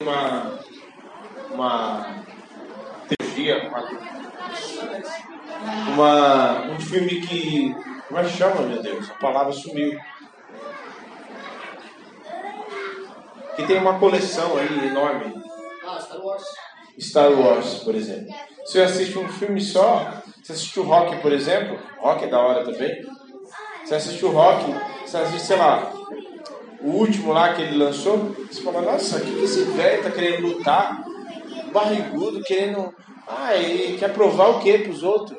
uma, uma teologia, uma, um filme que. Como é que chama, meu Deus? A palavra sumiu. Que tem uma coleção aí enorme. Ah, Star Wars. Star Wars, por exemplo. Você assiste um filme só, você assiste o Rock, por exemplo, Rock é da hora também. Você assiste o Rock, você assiste, sei lá, o último lá que ele lançou, você fala, nossa, o que, que esse velho tá querendo lutar? Barrigudo, querendo. Ah, ele quer provar o que pros outros?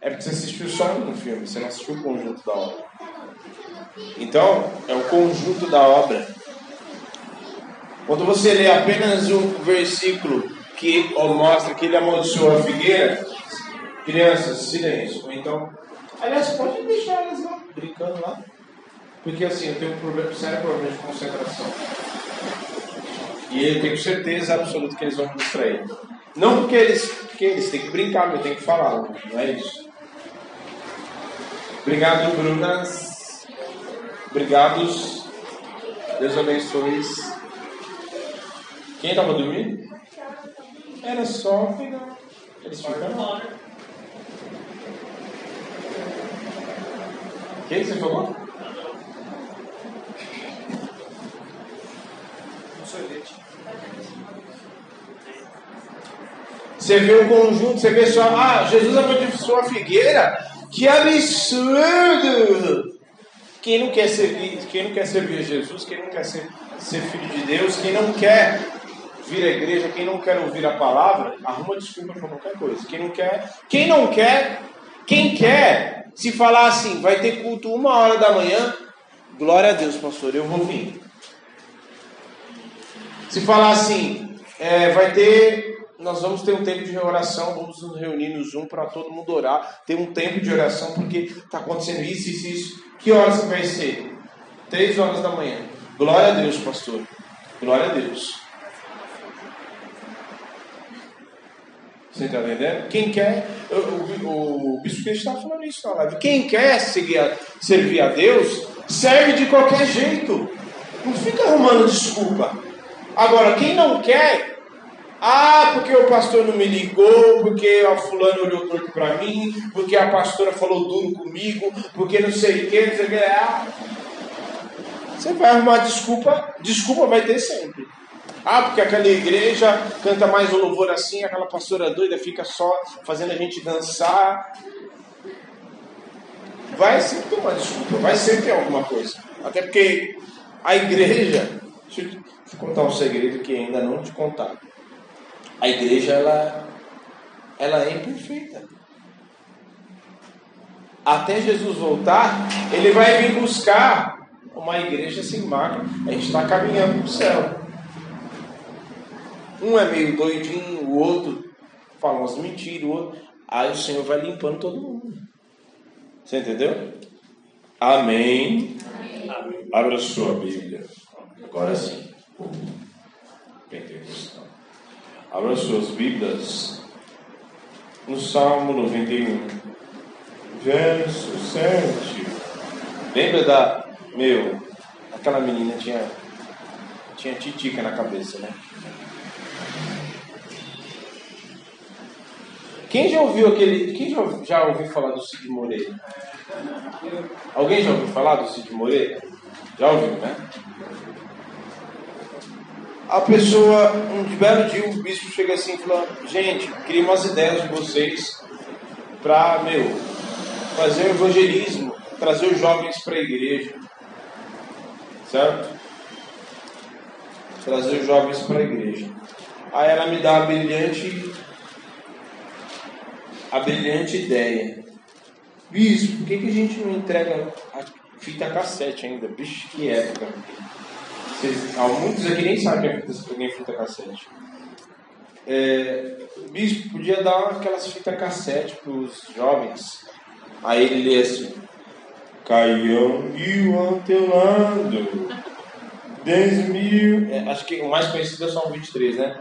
É porque você assistiu só um filme, você não assistiu o conjunto da obra. Então, é o conjunto da obra. Quando você lê apenas um versículo que mostra que ele amaldiçoou a figueira, crianças, silêncio. Ou então, aliás, pode deixar elas lá, brincando lá. Porque assim, eu tenho um problema, sério problema de concentração. E eu tenho certeza absoluta que eles vão me distrair. Não porque eles, porque eles têm que brincar, mas eu tenho que falar, não é isso. Obrigado, Brunas. Obrigados. Deus abençoe. Quem estava dormindo? Era só. Eles ficaram. O que você falou? Você vê o conjunto, você vê só, ah, Jesus amaldiçoou a figueira, que absurdo! Quem não quer servir, quem não quer servir a Jesus, quem não quer ser, ser filho de Deus, quem não quer vir à igreja, quem não quer ouvir a palavra, arruma desculpa para qualquer coisa. Quem não quer, quem não quer, quem quer, se falar assim, vai ter culto uma hora da manhã, glória a Deus, pastor, eu vou vir. Se falar assim, é, vai ter nós vamos ter um tempo de oração, vamos nos reunir no Zoom para todo mundo orar, ter um tempo de oração, porque está acontecendo isso, isso, isso. Que horas vai ser? Três horas da manhã. Glória a Deus, pastor. Glória a Deus. Você está entendendo? Quem quer, o, o, o Bispo estava falando isso na live. Quem quer seguir a, servir a Deus, serve de qualquer jeito. Não fica arrumando desculpa. Agora, quem não quer, ah, porque o pastor não me ligou, porque a fulano olhou torto para mim, porque a pastora falou duro comigo, porque não sei o que, não sei o que. Ah, você vai arrumar desculpa, desculpa vai ter sempre. Ah, porque aquela igreja canta mais o louvor assim, aquela pastora doida fica só fazendo a gente dançar. Vai sempre ter uma desculpa, vai sempre ter alguma coisa. Até porque a igreja, te contar um segredo que ainda não te contaram. A igreja ela, ela é imperfeita. Até Jesus voltar, ele vai vir buscar uma igreja sem mácula. A gente está caminhando para o céu. Um é meio doidinho, o outro fala umas mentiras, o outro. Aí o Senhor vai limpando todo mundo. Você entendeu? Amém. Amém. Abra sua Bíblia. Agora sim. Pentecostal. Abra suas Bíblias no Salmo 91, verso 7. Lembra da. Meu, aquela menina tinha. Tinha titica na cabeça, né? Quem já ouviu aquele. Quem já, já ouviu falar do Cid Moreira? Alguém já ouviu falar do Cid Moreira? Já ouviu, né? A pessoa, um belo dia, o bispo chega assim e fala: Gente, queria umas ideias de vocês para, meu, fazer o evangelismo, trazer os jovens para a igreja. Certo? Trazer os jovens para a igreja. Aí ela me dá a brilhante, a brilhante ideia. Bispo, por que, que a gente não entrega a fita cassete ainda? Bicho, que época. Vocês, muitos aqui nem sabem que é fita cassete. É, bispo, podia dar aquelas fitas cassete para os jovens. Aí ele lê assim: Caião e o Antelando. 10 mil. É, acho que o mais conhecido é o Salmo 23, né?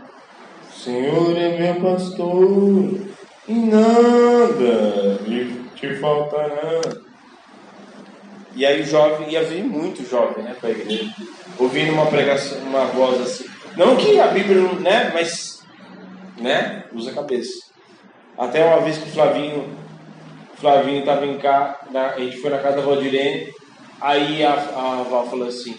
Senhor é meu pastor, e nada te faltará. E aí jovem, ia vir muito jovem, né, para a igreja, ouvindo uma pregação, uma voz assim. Não que a Bíblia não, né, mas, né, usa a cabeça. Até uma vez que o Flavinho, Flavinho estava em cá, na, a gente foi na casa da Valdirene, aí a, a Val falou assim,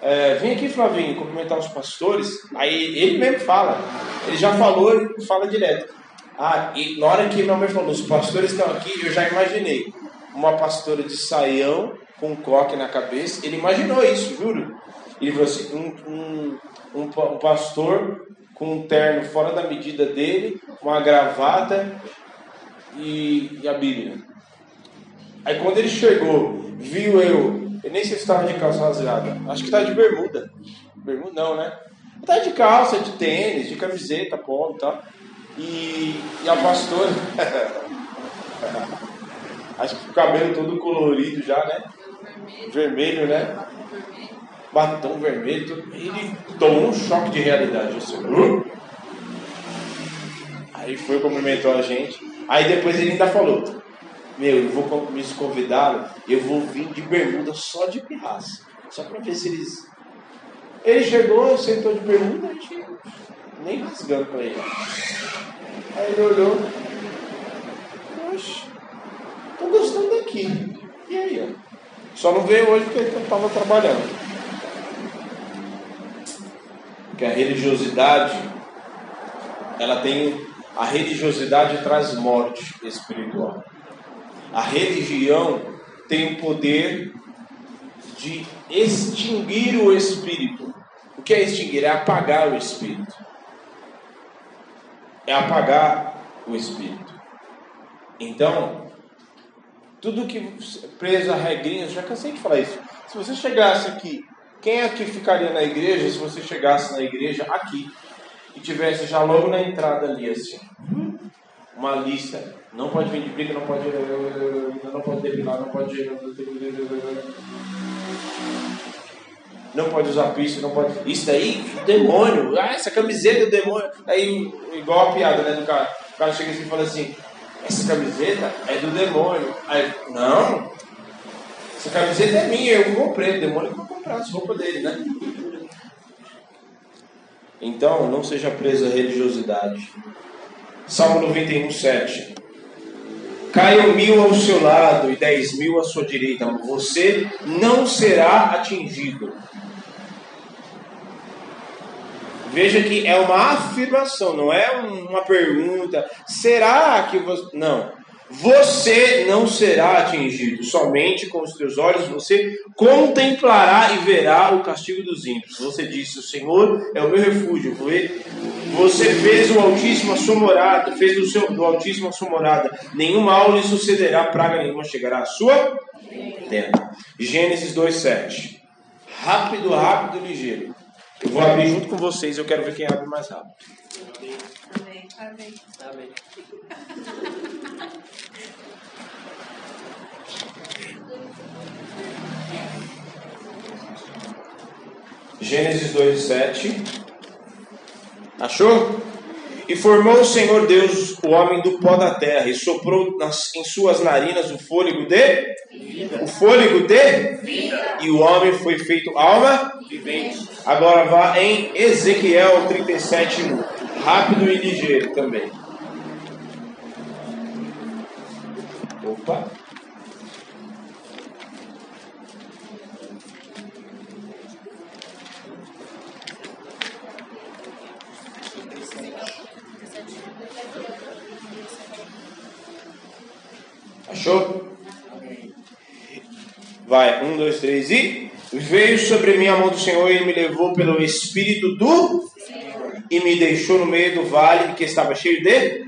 é, vem aqui Flavinho, cumprimentar os pastores, aí ele mesmo fala, ele já falou, ele fala direto. Ah, e na hora que minha mãe falou, os pastores estão aqui, eu já imaginei uma pastora de saião com um coque na cabeça. Ele imaginou isso, juro. Ele falou assim: um, um, um, pastor com um terno fora da medida dele, uma gravata e, e, a Bíblia. Aí quando ele chegou, viu eu, eu nem sei se estava de calça rasgada, acho que estava de bermuda. Bermuda não, né? Estava de calça, de tênis, de camiseta, polo e tal. E, e a pastora. Acho que o cabelo todo colorido já, né? Vermelho, né? Batom vermelho. Ele tomou um choque de realidade. Assim! Aí foi, cumprimentou a gente. Aí depois ele ainda falou: Meu, eu vou me convidar, eu vou vir de bermuda só de pirraça. Só pra ver se eles. Ele chegou, sentou de bermuda, a gente nem rasgando pra ele. Aí ele olhou. Oxe, tô gostando daqui. E aí, ó. Só não veio hoje porque ele estava trabalhando. Porque a religiosidade, ela tem. A religiosidade traz morte espiritual. A religião tem o poder de extinguir o espírito. O que é extinguir? É apagar o espírito é apagar o espírito. Então, tudo que preso a regrinhas, já cansei de falar isso. Se você chegasse aqui, quem aqui ficaria na igreja se você chegasse na igreja aqui e tivesse já logo na entrada ali assim, uma lista, não pode vir de briga, não pode, não pode depilar, não pode não pode usar piso, não pode. Isso daí, demônio. Ah, essa camiseta é demônio. Aí, igual a piada, né, do cara. O cara chega assim e fala assim: essa camiseta é do demônio. Aí, não. Essa camiseta é minha, eu comprei. O demônio vai comprar as roupas dele, né? Então, não seja preso à religiosidade. Salmo 91, 7. Caiam mil ao seu lado e dez mil à sua direita, você não será atingido. Veja que é uma afirmação, não é uma pergunta. Será que você. Não. Você não será atingido, somente com os teus olhos você contemplará e verá o castigo dos ímpios. Você disse: O Senhor é o meu refúgio. Você fez o Altíssimo a sua morada, fez do, seu, do Altíssimo a sua morada. Nenhum mal lhe sucederá, praga nenhuma chegará à sua tenda. Gênesis 2,7. Rápido, rápido, ligeiro. Eu vou abrir junto com vocês, eu quero ver quem abre mais rápido. Amém. Amém. Amém. Gênesis 2, 7. Achou? E formou o Senhor Deus o homem do pó da terra e soprou nas, em suas narinas o fôlego de vida. o fôlego de vida. E o homem foi feito alma vivente. Agora vá em Ezequiel 37, 1. Rápido e ligeiro também. Opa. Achou? Vai, um, dois, três e. Veio sobre mim a mão do Senhor e me levou pelo Espírito do e me deixou no meio do vale que estava cheio de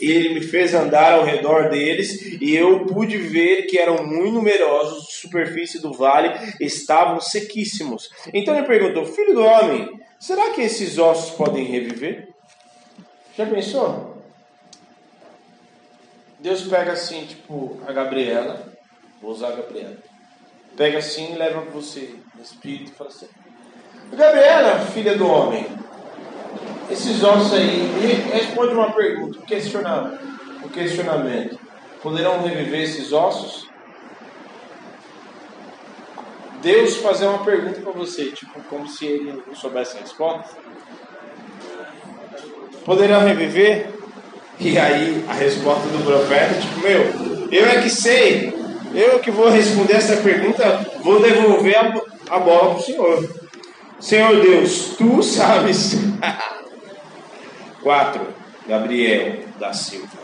e ele me fez andar ao redor deles e eu pude ver que eram muito numerosos, a superfície do vale estavam sequíssimos. Então ele perguntou: Filho do homem, será que esses ossos podem reviver? Já pensou? Deus pega assim, tipo, a Gabriela, vou usar a Gabriela, pega assim e leva para você no espírito e fala assim: Gabriela, filha do homem, esses ossos aí, responde uma pergunta, um questionamento, um questionamento. Poderão reviver esses ossos? Deus fazer uma pergunta para você, tipo, como se ele não soubesse a resposta? Poderão reviver? E aí a resposta do profeta, tipo, meu, eu é que sei, eu que vou responder essa pergunta, vou devolver a, a bola para o Senhor. Senhor Deus, tu sabes. 4. Gabriel da Silva.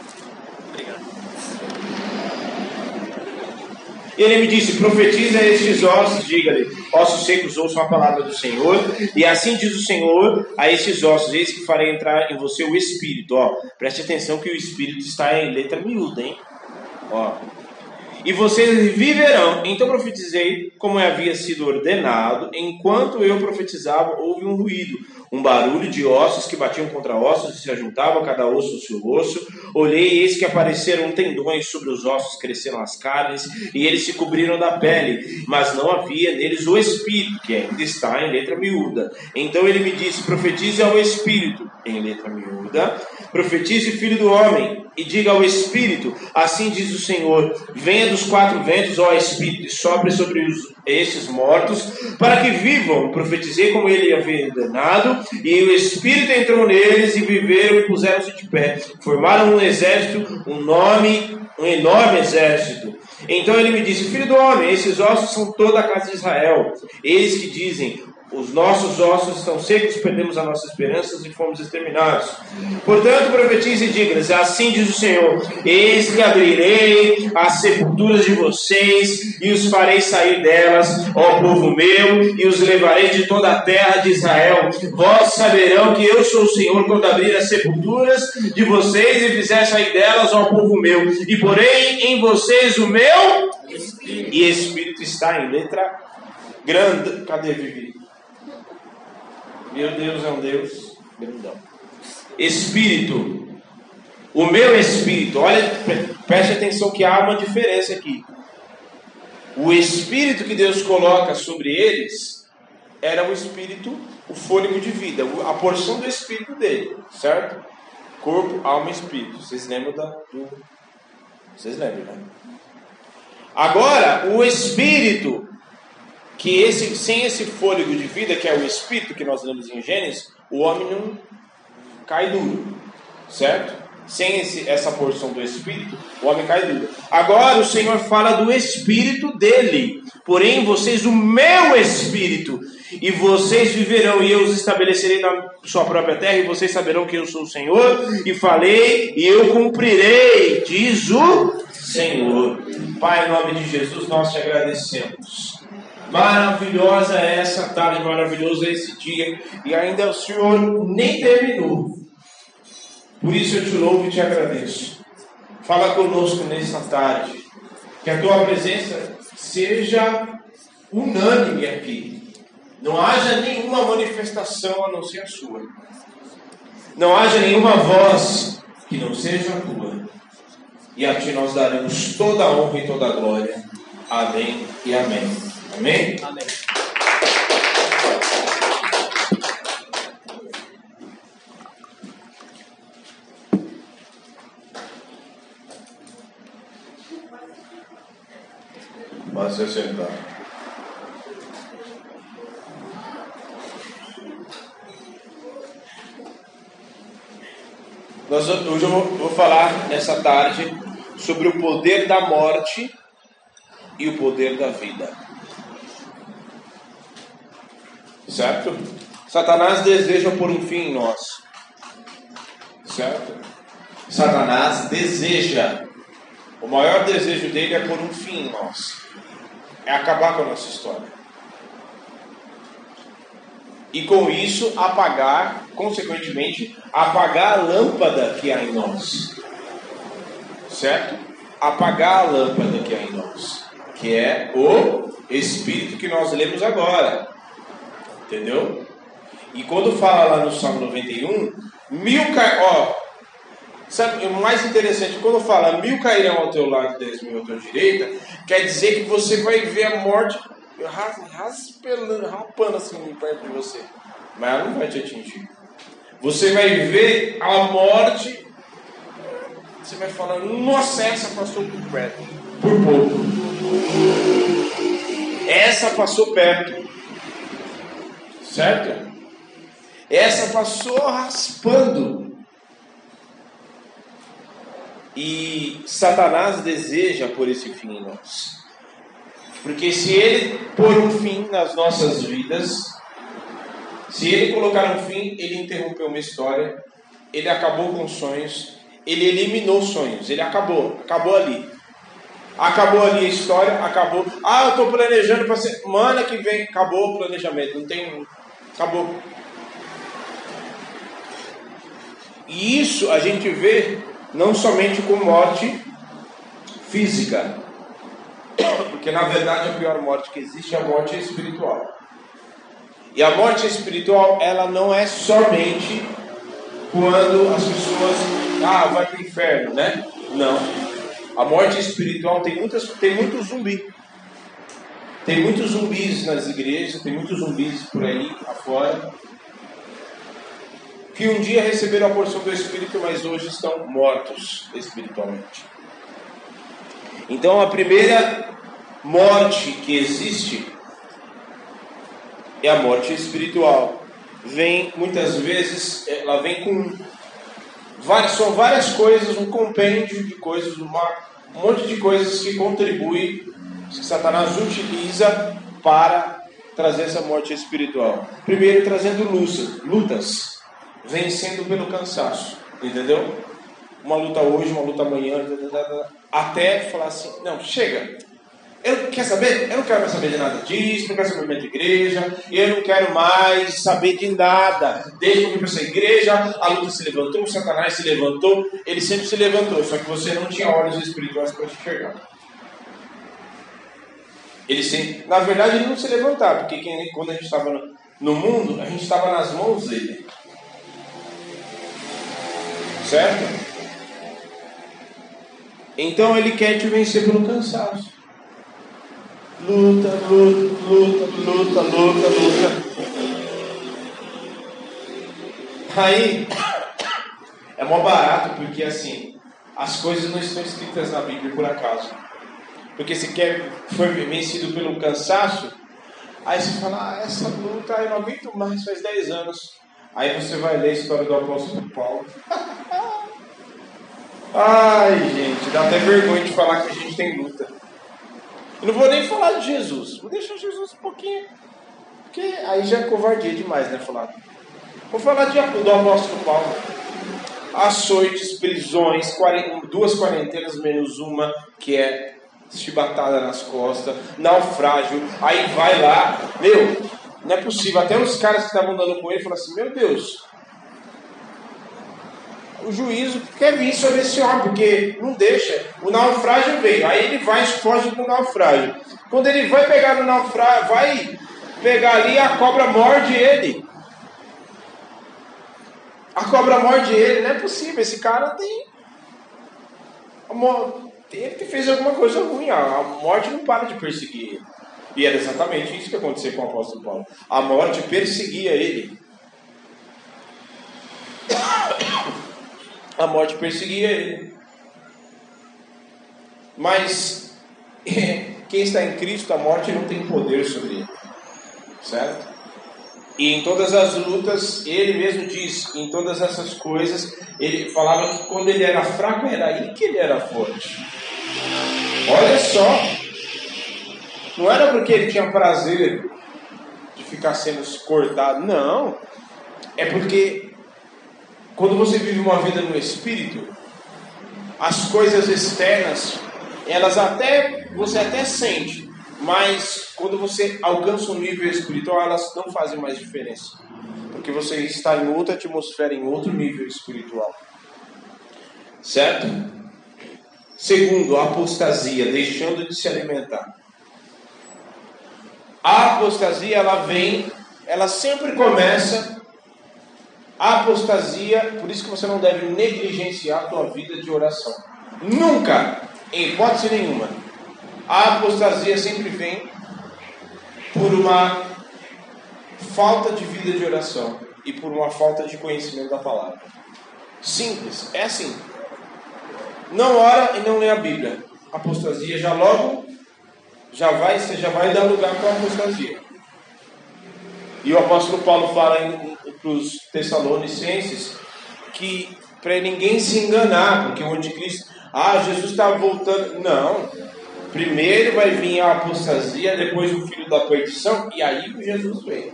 E ele me disse: profetiza estes ossos, diga-lhe, ossos secos ouçam a palavra do Senhor. E assim diz o Senhor a estes ossos: eis que farei entrar em você o Espírito. Ó, preste atenção que o Espírito está em letra miúda, hein? Ó. E vocês viverão. Então profetizei como havia sido ordenado. Enquanto eu profetizava, houve um ruído um barulho de ossos que batiam contra ossos e se ajuntavam cada osso no seu osso. Olhei e eis que apareceram tendões sobre os ossos, cresceram as carnes e eles se cobriram da pele, mas não havia neles o espírito, que ainda está em letra miúda. Então ele me disse: profetize ao espírito, em letra miúda, profetize filho do homem, e diga ao espírito: assim diz o Senhor: venha dos quatro ventos, ó espírito, e sobre sobre os estes mortos, para que vivam. Profetizei como ele havia ordenado, e o Espírito entrou neles, e viveram e puseram-se de pé. Formaram um exército, um nome, um enorme exército. Então ele me disse: Filho do homem, esses ossos são toda a casa de Israel. Eles que dizem: os nossos ossos estão secos, perdemos a nossa esperança e fomos exterminados. Portanto, profetize e diga assim diz o Senhor: Eis que abrirei as sepulturas de vocês e os farei sair delas, ó povo meu, e os levarei de toda a terra de Israel. Vós saberão que eu sou o Senhor quando abrir as sepulturas de vocês e fizer sair delas, ó povo meu, e porém em vocês o meu Espírito. E Espírito está em letra grande. Cadê Vivi? Meu Deus é um Deus grandão. Espírito. O meu espírito. Olha, preste atenção que há uma diferença aqui. O espírito que Deus coloca sobre eles era o espírito, o fôlego de vida, a porção do espírito dele, certo? Corpo, alma e espírito. Vocês lembram da, do. Vocês lembram, né? Agora, o espírito que esse, sem esse fôlego de vida, que é o espírito que nós lemos em Gênesis, o homem não cai duro, certo? Sem esse, essa porção do espírito, o homem cai duro. Agora o Senhor fala do espírito dele, porém vocês o meu espírito, e vocês viverão, e eu os estabelecerei na sua própria terra, e vocês saberão que eu sou o Senhor, e falei, e eu cumprirei, diz o Senhor. Pai, em nome de Jesus, nós te agradecemos Maravilhosa é essa tarde, maravilhoso é esse dia, e ainda o Senhor nem terminou. Por isso eu te louvo e te agradeço. Fala conosco nessa tarde, que a tua presença seja unânime aqui. Não haja nenhuma manifestação a não ser a sua. Não haja nenhuma voz que não seja a tua. E a ti nós daremos toda a honra e toda a glória. Amém e amém. Amém? Amém. Pode se sentar. Nós, hoje eu vou, vou falar nessa tarde sobre o poder da morte e o poder da vida. Certo? Satanás deseja pôr um fim em nós. Certo? Satanás deseja. O maior desejo dele é pôr um fim em nós. É acabar com a nossa história. E com isso apagar, consequentemente, apagar a lâmpada que há em nós. Certo? Apagar a lâmpada que há em nós. Que é o Espírito que nós lemos agora. Entendeu? E quando fala lá no Salmo 91, mil cai... ó, sabe, o mais interessante, quando fala mil cairão ao teu lado e dez mil à tua direita, quer dizer que você vai ver a morte raspelando, rapando assim perto de você. Mas ela não vai te atingir. Você vai ver a morte. Você vai falar, nossa, essa passou por perto. Por pouco. Essa passou perto. Certo? Essa passou raspando. E Satanás deseja por esse fim em nós. Porque se ele pôr um fim nas nossas vidas, se ele colocar um fim, ele interrompeu uma história, ele acabou com sonhos, ele eliminou sonhos, ele acabou, acabou ali. Acabou ali a história, acabou. Ah, eu estou planejando para. Semana que vem, acabou o planejamento, não tem. Acabou. E isso a gente vê não somente com morte física, porque na verdade a pior morte que existe é a morte espiritual. E a morte espiritual, ela não é somente quando as pessoas, ah, vai para o inferno, né? Não. A morte espiritual tem, muitas, tem muito zumbi. Tem muitos zumbis nas igrejas, tem muitos zumbis por aí afora. Que um dia receberam a porção do Espírito, mas hoje estão mortos espiritualmente. Então a primeira morte que existe é a morte espiritual. Vem muitas vezes, ela vem com várias, são várias coisas, um compêndio de coisas, uma, um monte de coisas que contribui, que Satanás utiliza para trazer essa morte espiritual. Primeiro, trazendo lutas, lutas, vencendo pelo cansaço, entendeu? Uma luta hoje, uma luta amanhã, até falar assim: não, chega, eu quer saber? Eu não quero mais saber de nada disso, não quero saber mais de igreja, eu não quero mais saber de nada. Desde que eu vim para essa igreja, a luta se levantou, o Satanás se levantou, ele sempre se levantou, só que você não tinha olhos espirituais para enxergar. Ele sempre, na verdade, ele não se levantava, porque quando a gente estava no, no mundo, a gente estava nas mãos dele. Certo? Então ele quer te vencer pelo cansaço. Luta, luta, luta, luta, luta, luta. Aí é mó barato porque assim as coisas não estão escritas na Bíblia por acaso. Porque se quer foi vencido pelo cansaço, aí você fala, ah, essa luta eu não aguento mais, faz 10 anos. Aí você vai ler a história do apóstolo Paulo. Ai, gente, dá até vergonha de falar que a gente tem luta. Eu não vou nem falar de Jesus. Vou deixar Jesus um pouquinho. Porque aí já é covardia demais, né? Falar. Vou falar de, do apóstolo Paulo. Açoites, prisões, duas quarentenas menos uma, que é chibatada nas costas, naufrágio. Aí vai lá. Meu, não é possível. Até os caras que estavam andando com ele falaram assim: Meu Deus, o juízo quer vir sobre esse homem, porque não deixa. O naufrágio veio, aí ele vai e foge do naufrágio. Quando ele vai pegar no naufrágio, vai pegar ali, a cobra morde ele. A cobra morde ele, não é possível. Esse cara tem. Ele fez alguma coisa ruim. A morte não para de perseguir ele. E era exatamente isso que aconteceu com o apóstolo Paulo. A morte perseguia ele a morte perseguia ele. Mas quem está em Cristo, a morte não tem poder sobre ele. Certo? E em todas as lutas, ele mesmo diz, em todas essas coisas, ele falava que quando ele era fraco, era aí que ele era forte. Olha só, não era porque ele tinha prazer de ficar sendo cortado, não. É porque quando você vive uma vida no espírito, as coisas externas, elas até você até sente, mas quando você alcança um nível espiritual, elas não fazem mais diferença. Porque você está em outra atmosfera, em outro nível espiritual. Certo? Segundo, a apostasia, deixando de se alimentar. A apostasia, ela vem, ela sempre começa a apostasia, por isso que você não deve negligenciar a tua vida de oração. Nunca, em hipótese nenhuma. A apostasia sempre vem por uma falta de vida de oração e por uma falta de conhecimento da palavra. Simples, é assim. Não ora e não lê a Bíblia. Apostasia já logo já vai, você já vai dar lugar para a apostasia. E o apóstolo Paulo fala para os Tessalonicenses que para ninguém se enganar, porque o anticristo, ah, Jesus está voltando. Não. Primeiro vai vir a apostasia, depois o filho da perdição, e aí que Jesus vem.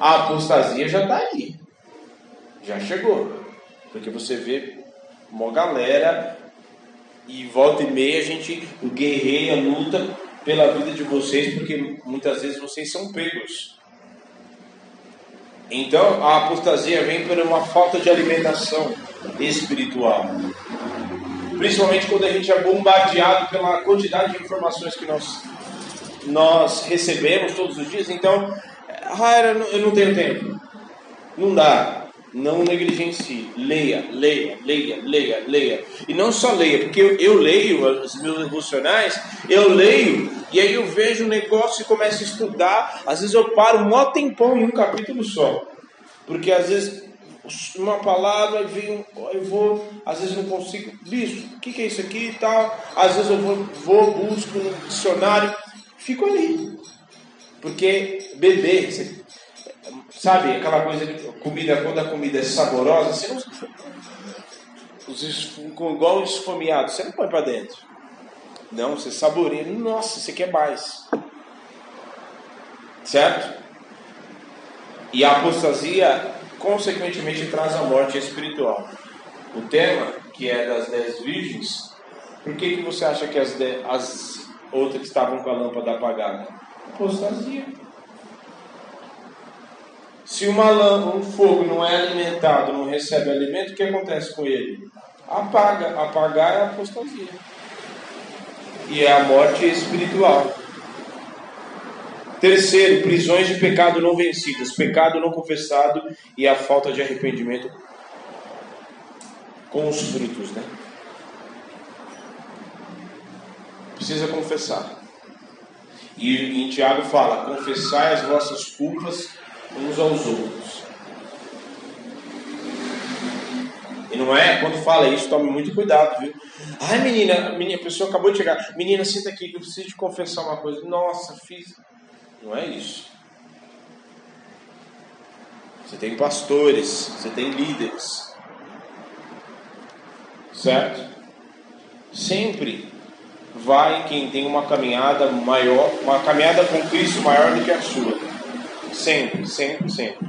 A apostasia já está aí. Já chegou. Porque você vê uma galera e volta e meia a gente guerreia, luta pela vida de vocês, porque muitas vezes vocês são pegos. Então a apostasia vem por uma falta de alimentação espiritual. Principalmente quando a gente é bombardeado pela quantidade de informações que nós, nós recebemos todos os dias. Então, ah, eu não tenho tempo. Não dá. Não negligencie. Leia, leia, leia, leia, leia. E não só leia, porque eu, eu leio os meus devocionais, eu leio e aí eu vejo o negócio e começo a estudar. Às vezes eu paro um maior tempão em um capítulo só. Porque às vezes uma palavra vem, eu vou, às vezes não consigo. Bicho, o que, que é isso aqui e tal? Às vezes eu vou, vou busco no dicionário, fico ali. Porque beber, você Sabe, aquela coisa de comida, quando a comida é saborosa, você não. Os, igual esfomeado, você não põe para dentro. Não, você saboreia. Nossa, você quer mais. Certo? E a apostasia, consequentemente, traz a morte espiritual. O tema, que é das dez virgens, por que, que você acha que as, as outras estavam com a lâmpada apagada? Apostasia. Se uma lâmpada, um fogo não é alimentado, não recebe alimento, o que acontece com ele? Apaga. Apagar é apostasia. E é a morte espiritual. Terceiro, prisões de pecado não vencidas, pecado não confessado e a falta de arrependimento com os frutos, né? Precisa confessar. E em Tiago fala: confessai as vossas culpas uns aos outros. E não é, quando fala isso, tome muito cuidado, viu? Ai, menina, menina, a pessoa acabou de chegar. Menina, senta aqui que eu preciso te confessar uma coisa. Nossa, fiz. Não é isso. Você tem pastores, você tem líderes. Certo? Sempre vai quem tem uma caminhada maior, uma caminhada com Cristo maior do que a sua. Sempre, sempre, sempre.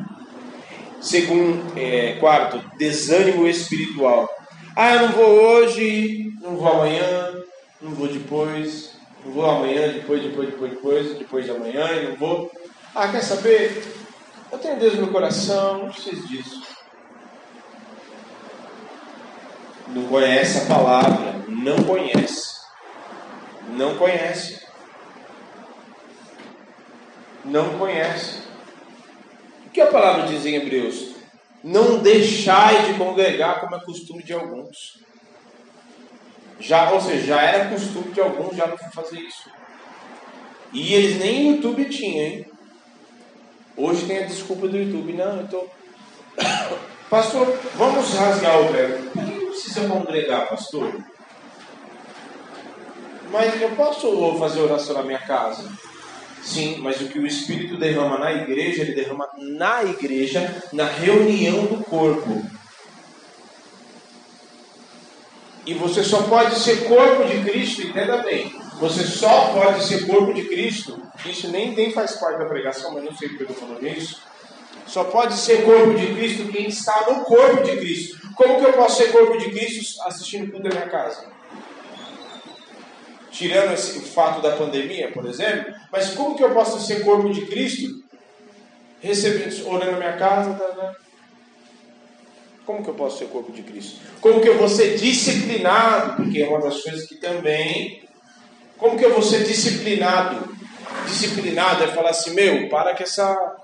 Segundo, é, quarto, desânimo espiritual. Ah, eu não vou hoje, não vou amanhã, não vou depois, não vou amanhã, depois, depois, depois, depois, depois de amanhã, e não vou. Ah, quer saber? Eu tenho Deus no meu coração, não preciso disso. Não conhece a palavra, não conhece. Não conhece. Não conhece que a palavra diz em Hebreus? Não deixai de congregar como é costume de alguns. Já, ou seja, já era costume de alguns já não fazer isso. E eles nem YouTube tinham, hein? Hoje tem a desculpa do YouTube. Não, eu tô. Pastor, vamos rasgar o verbo. Por que precisa congregar, pastor? Mas eu posso fazer oração na minha casa? Sim, mas o que o Espírito derrama na igreja, ele derrama na igreja, na reunião do corpo. E você só pode ser corpo de Cristo, entenda bem. Você só pode ser corpo de Cristo. Isso nem, nem faz parte da pregação, mas não sei porque eu estou falando isso. Só pode ser corpo de Cristo quem está no corpo de Cristo. Como que eu posso ser corpo de Cristo assistindo tudo na minha casa? Tirando esse, o fato da pandemia, por exemplo, mas como que eu posso ser corpo de Cristo, recebendo, orando na minha casa, tá, tá? Como que eu posso ser corpo de Cristo? Como que eu vou ser disciplinado? Porque é uma das coisas que também. Como que eu vou ser disciplinado? Disciplinado é falar assim, meu, para com essa.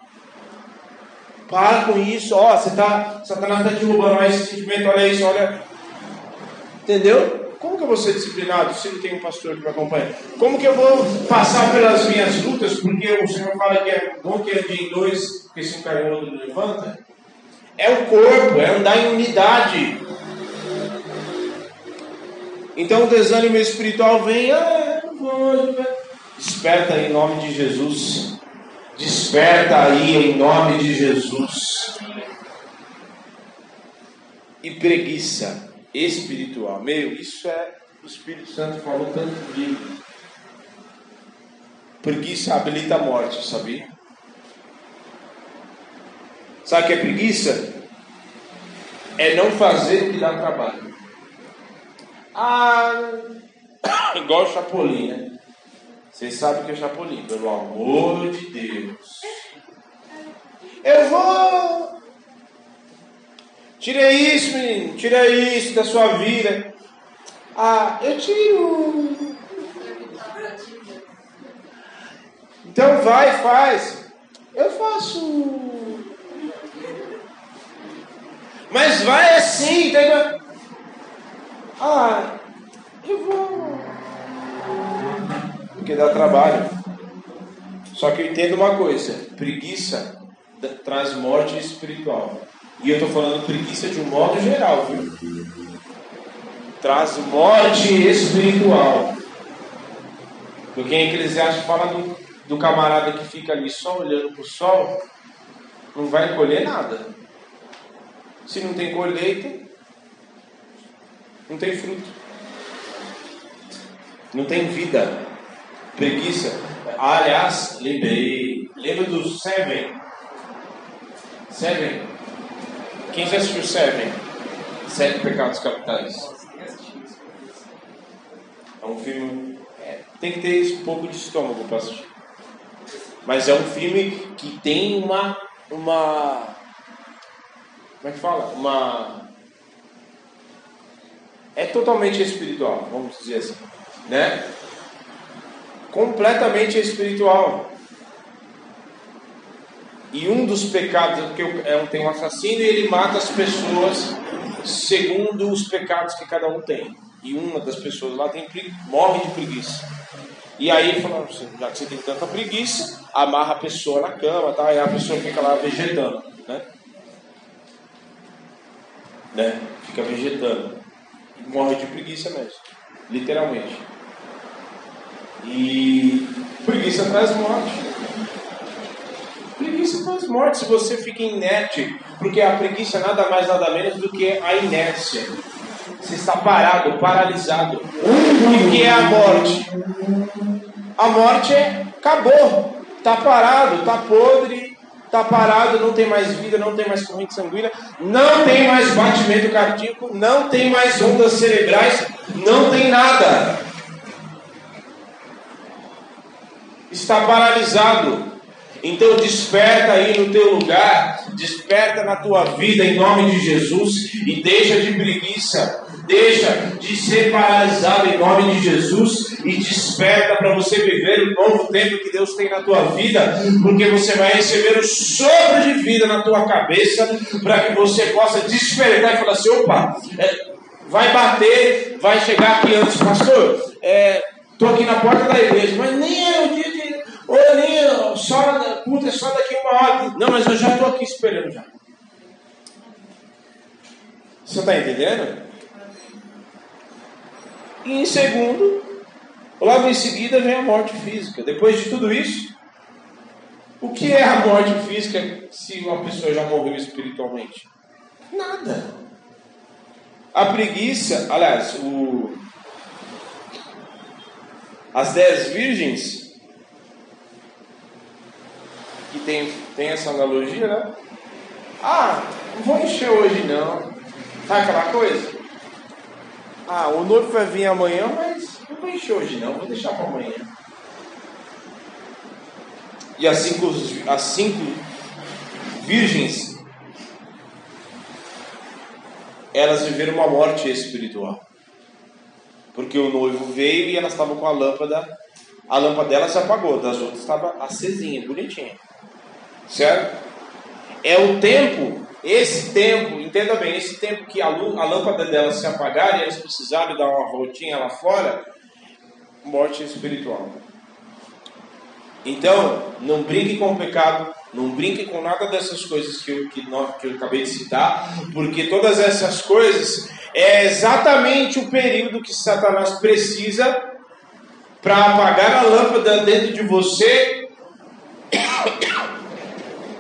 Para com isso, ó, você tá. Satanás está derrubando esse sentimento, olha isso, olha. Entendeu? Como que eu vou ser disciplinado se não tem um pastor que me acompanha? Como que eu vou passar pelas minhas lutas? Porque o Senhor fala que é bom que ande em dois, porque se um cai o outro levanta. É o corpo, é andar em unidade. Então o desânimo espiritual vem, ah, não vou, Desperta em nome de Jesus. Desperta aí em nome de Jesus. E preguiça espiritual. Meu, isso é o Espírito Santo falou tanto comigo. Preguiça habilita a morte, sabia? Sabe o que é preguiça? É não fazer o que dá trabalho. Ah, igual o Chapolin, né? Vocês sabem que é Chapolin, pelo amor de Deus. Eu vou. Tira isso, menino. Tira isso da sua vida. Ah, eu tiro. Então vai, faz. Eu faço. Mas vai assim, tá? Ah, eu vou. Porque dá trabalho. Só que eu entendo uma coisa: preguiça traz morte espiritual. E eu estou falando preguiça de um modo geral, viu? Traz morte espiritual. Porque em Eclesiastes fala do, do camarada que fica ali só olhando para o sol, não vai colher nada. Se não tem colheita, não tem fruto. Não tem vida. Preguiça. Aliás, lembrei. Lembra do Seven? Seven? Quem já assistiu Seven? Sete Pecados Capitais. É um filme. É, tem que ter um pouco de estômago para assistir. Mas é um filme que tem uma. uma como é que fala? Uma. É totalmente espiritual, vamos dizer assim. Né? Completamente espiritual. E um dos pecados, porque é tem um assassino e ele mata as pessoas segundo os pecados que cada um tem. E uma das pessoas lá tem, morre de preguiça. E aí ele falou, já que você tem tanta preguiça, amarra a pessoa na cama, tá? e a pessoa fica lá vegetando. Né? né? Fica vegetando. Morre de preguiça mesmo. Literalmente. E preguiça traz morte. Preguiça traz morte se você fica inerte, porque a preguiça é nada mais nada menos do que a inércia. Você está parado, paralisado. O que é a morte? A morte é acabou. Está parado, está podre, está parado, não tem mais vida, não tem mais corrente sanguínea, não tem mais batimento cardíaco, não tem mais ondas cerebrais, não tem nada. Está paralisado. Então desperta aí no teu lugar, desperta na tua vida em nome de Jesus e deixa de preguiça, deixa de ser paralisado em nome de Jesus e desperta para você viver o novo tempo que Deus tem na tua vida, porque você vai receber o sopro de vida na tua cabeça para que você possa despertar e falar assim: opa, é, vai bater, vai chegar aqui antes, pastor. Estou é, aqui na porta da igreja, mas nem é o dia de Olha ali, só, puta, é só daqui uma hora. Não, mas eu já estou aqui esperando já. Você está entendendo? E em segundo, logo em seguida vem a morte física. Depois de tudo isso, o que é a morte física se uma pessoa já morreu espiritualmente? Nada. A preguiça, aliás, o, as dez virgens que tem, tem essa analogia, né? Ah, não vou encher hoje não. Sabe aquela coisa? Ah, o noivo vai vir amanhã, mas não vou encher hoje não, vou deixar para amanhã. E as cinco, as cinco virgens, elas viveram uma morte espiritual. Porque o noivo veio e elas estavam com a lâmpada, a lâmpada delas se apagou, das outras estava acesinha, bonitinha. Certo? É o tempo, esse tempo, entenda bem, esse tempo que a, luz, a lâmpada delas se apagar e elas precisaram dar uma voltinha lá fora, morte espiritual. Então, não brinque com o pecado, não brinque com nada dessas coisas que eu, que, que eu acabei de citar, porque todas essas coisas é exatamente o período que Satanás precisa para apagar a lâmpada dentro de você.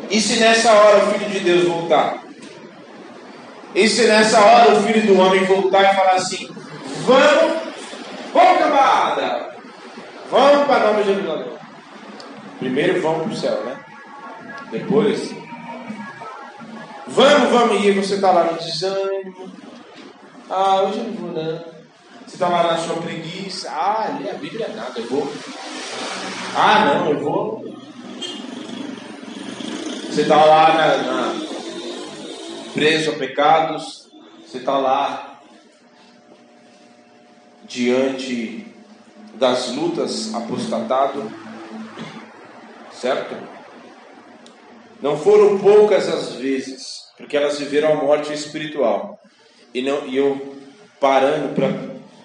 E se nessa hora o Filho de Deus voltar? E se nessa hora o Filho do Homem voltar e falar assim: Vamos, vamos, camada, vamos para Nova Jerusalém. Primeiro vamos para o céu, né? Depois, vamos, vamos, e você está lá no desânimo. Ah, hoje eu não vou, não. Você está lá na sua preguiça. Ah, ler a Bíblia é nada, eu vou. Ah, não, eu vou. Você está lá na, na, preso a pecados. Você está lá diante das lutas apostatado. Certo? Não foram poucas as vezes, porque elas viveram a morte espiritual. E, não, e eu parando para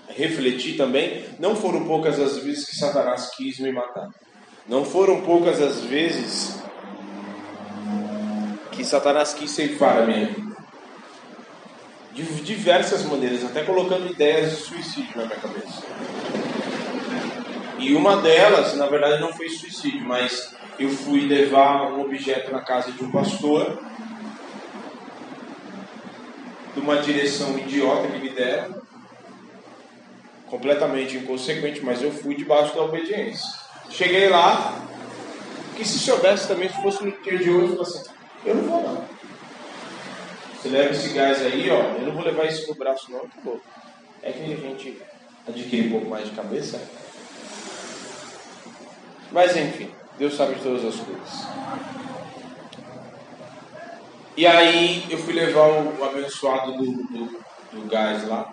refletir também, não foram poucas as vezes que Satanás quis me matar. Não foram poucas as vezes que Satanás quis ceifar a minha vida. De diversas maneiras, até colocando ideias de suicídio na minha cabeça. E uma delas, na verdade, não foi suicídio, mas eu fui levar um objeto na casa de um pastor de uma direção idiota que me deram, completamente inconsequente, mas eu fui debaixo da obediência. Cheguei lá, que se soubesse também, se fosse no dia de hoje, eu assim, eu não vou não. Você leva esse gás aí, ó, eu não vou levar isso no braço não, tá bom. É que a gente adquire um pouco mais de cabeça. Mas enfim, Deus sabe de todas as coisas. E aí eu fui levar o, abençoado do, do, do, gás lá.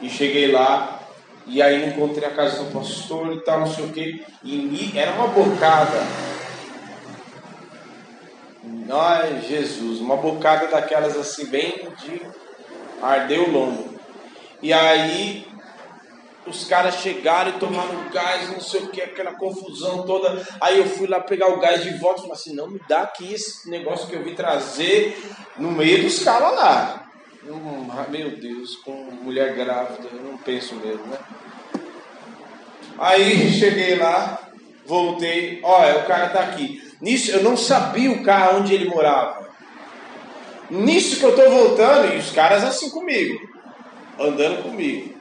E cheguei lá. E aí encontrei a casa do pastor e tal, não sei o que. E era uma bocada. Ai, Jesus, uma bocada daquelas assim, bem de arder o lombo. E aí os caras chegaram e tomaram gás, não sei o que, aquela confusão toda. Aí eu fui lá pegar o gás de volta e falei assim: não me dá aqui esse negócio que eu vim trazer no meio dos caras lá. Hum, meu Deus, com mulher grávida, eu não penso mesmo, né? Aí cheguei lá, voltei, olha, o cara tá aqui. Nisso eu não sabia o cara onde ele morava. Nisso que eu tô voltando, e os caras assim comigo, andando comigo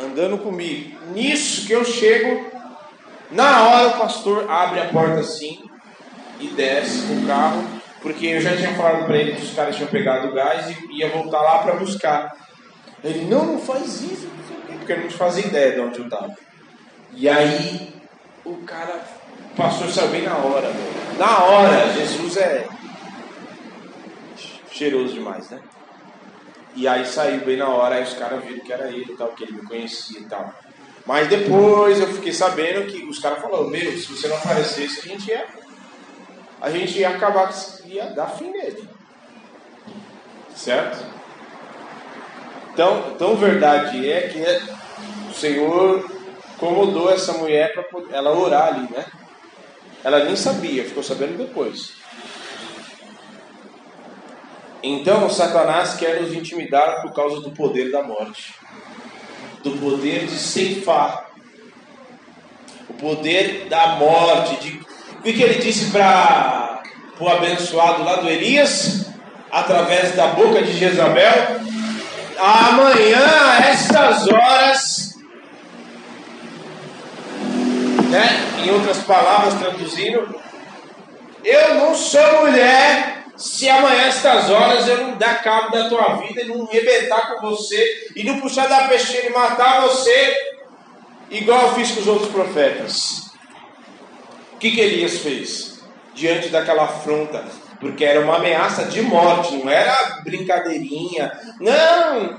andando comigo. Nisso que eu chego, na hora o pastor abre a porta assim e desce com o carro, porque eu já tinha falado para ele que os caras tinham pegado o gás e ia voltar lá para buscar. Ele, não, não faz isso, porque eu não fazia ideia de onde eu estava. E aí o cara, o pastor saiu bem na hora, na hora, Jesus é cheiroso demais, né? E aí saiu bem na hora, aí os caras viram que era ele tal, que ele me conhecia e tal. Mas depois eu fiquei sabendo que os caras falaram, meu, se você não aparecesse, a gente ia. A gente ia acabar, ia dar fim nele. Certo? Então, tão verdade é que o Senhor incomodou essa mulher para ela orar ali, né? Ela nem sabia, ficou sabendo depois. Então Satanás quer nos intimidar por causa do poder da morte, do poder de ceifar, o poder da morte. De... O que ele disse para o abençoado lá do Elias, através da boca de Jezabel? Amanhã, a estas horas, né? em outras palavras, traduzindo, eu não sou mulher se amanhã, estas horas, eu não dar cabo da tua vida e não rebentar com você e não puxar da peixeira e matar você, igual eu fiz com os outros profetas. O que, que Elias fez diante daquela afronta? Porque era uma ameaça de morte, não era brincadeirinha. Não,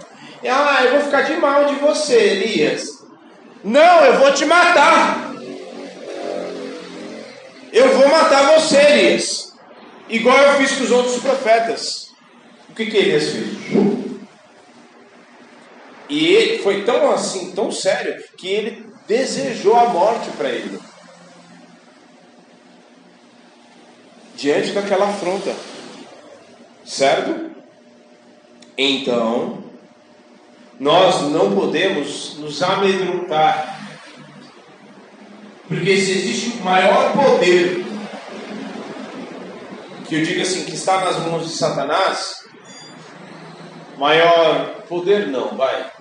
ah, eu vou ficar de mal de você, Elias. Não, eu vou te matar. Eu vou matar você, Elias. Igual eu fiz com os outros profetas. O que, que Elias fez? E ele foi tão assim, tão sério, que ele desejou a morte para ele. Diante daquela afronta. Certo? Então, nós não podemos nos amedrontar. Porque se existe maior poder, que eu digo assim, que está nas mãos de Satanás, maior poder não, vai.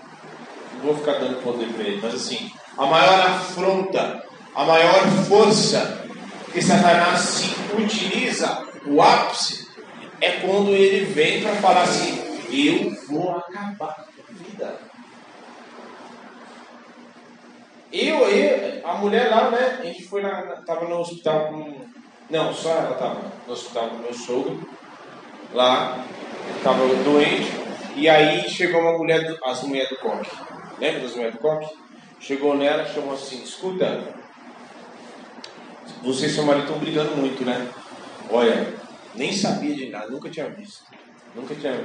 Não vou ficar dando poder para ele, mas assim, a maior afronta, a maior força que Satanás se utiliza, o ápice, é quando ele vem para falar assim: eu vou acabar com a vida. Eu, eu, a mulher lá, né? A gente foi lá, tava no hospital com. Não, só ela tava no hospital com meu sogro. Lá, tava doente. E aí chegou uma mulher, as mulheres do coque. Lembra das mulheres do coque? Chegou nela chamou assim: escuta, você e seu marido estão brigando muito, né? Olha, nem sabia de nada, nunca tinha visto. Nunca tinha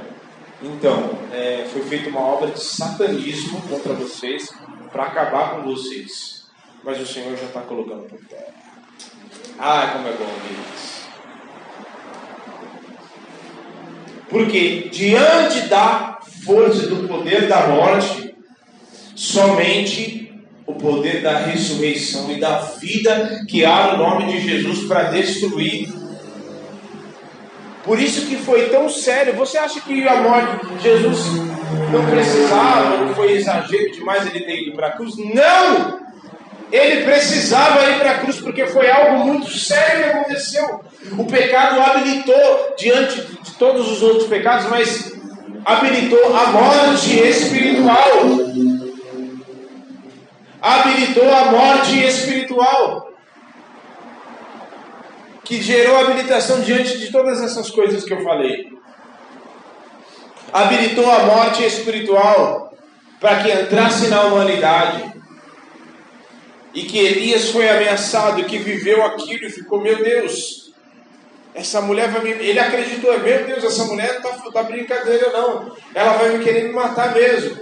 Então, é, foi feita uma obra de satanismo contra vocês para acabar com vocês. Mas o Senhor já está colocando por terra. Ah, como é bom isso. Porque diante da força do poder da morte, somente o poder da ressurreição e da vida que há no nome de Jesus para destruir. Por isso que foi tão sério. Você acha que a morte de Jesus não precisava, foi exagero demais ele ter ido para a cruz? Não! Ele precisava ir para a cruz porque foi algo muito sério que aconteceu. O pecado habilitou diante de todos os outros pecados, mas habilitou a morte espiritual habilitou a morte espiritual, que gerou habilitação diante de todas essas coisas que eu falei. Habilitou a morte espiritual para que entrasse na humanidade. E que Elias foi ameaçado, que viveu aquilo e ficou, meu Deus, essa mulher vai me. Ele acreditou, meu Deus, essa mulher não está tá brincadeira, não. Ela vai me querer me matar mesmo.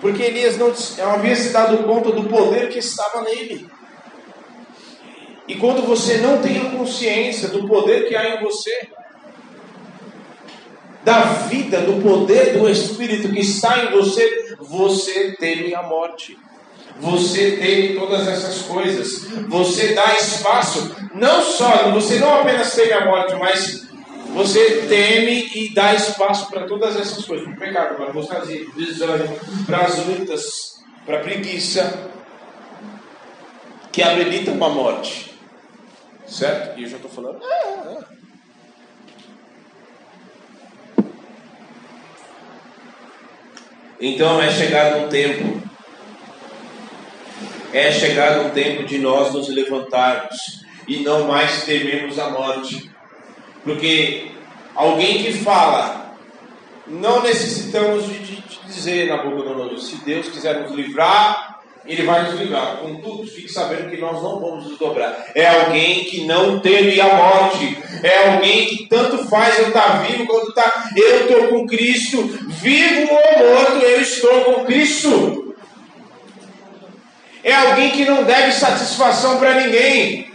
Porque Elias não havia se dado conta do poder que estava nele. E quando você não tem a consciência do poder que há em você, da vida, do poder do Espírito que está em você, você teme a morte. Você teme todas essas coisas. Você dá espaço, não só, você não apenas teme a morte, mas você teme e dá espaço para todas essas coisas, para o pecado, para a apostasia, para o desânimo, para as lutas, para a preguiça, que habilitam a morte. Certo? E eu já estou falando. Ah, ah. Então é chegado um tempo, é chegado um tempo de nós nos levantarmos e não mais tememos a morte. Porque alguém que fala, não necessitamos de, dizer na boca do novo, se Deus quiser nos livrar, Ele vai nos livrar. Contudo, fique sabendo que nós não vamos nos dobrar. É alguém que não teme a morte. É alguém que tanto faz eu estar tá vivo quanto está. Eu estou com Cristo, vivo ou morto, eu estou com Cristo. É alguém que não deve satisfação para ninguém.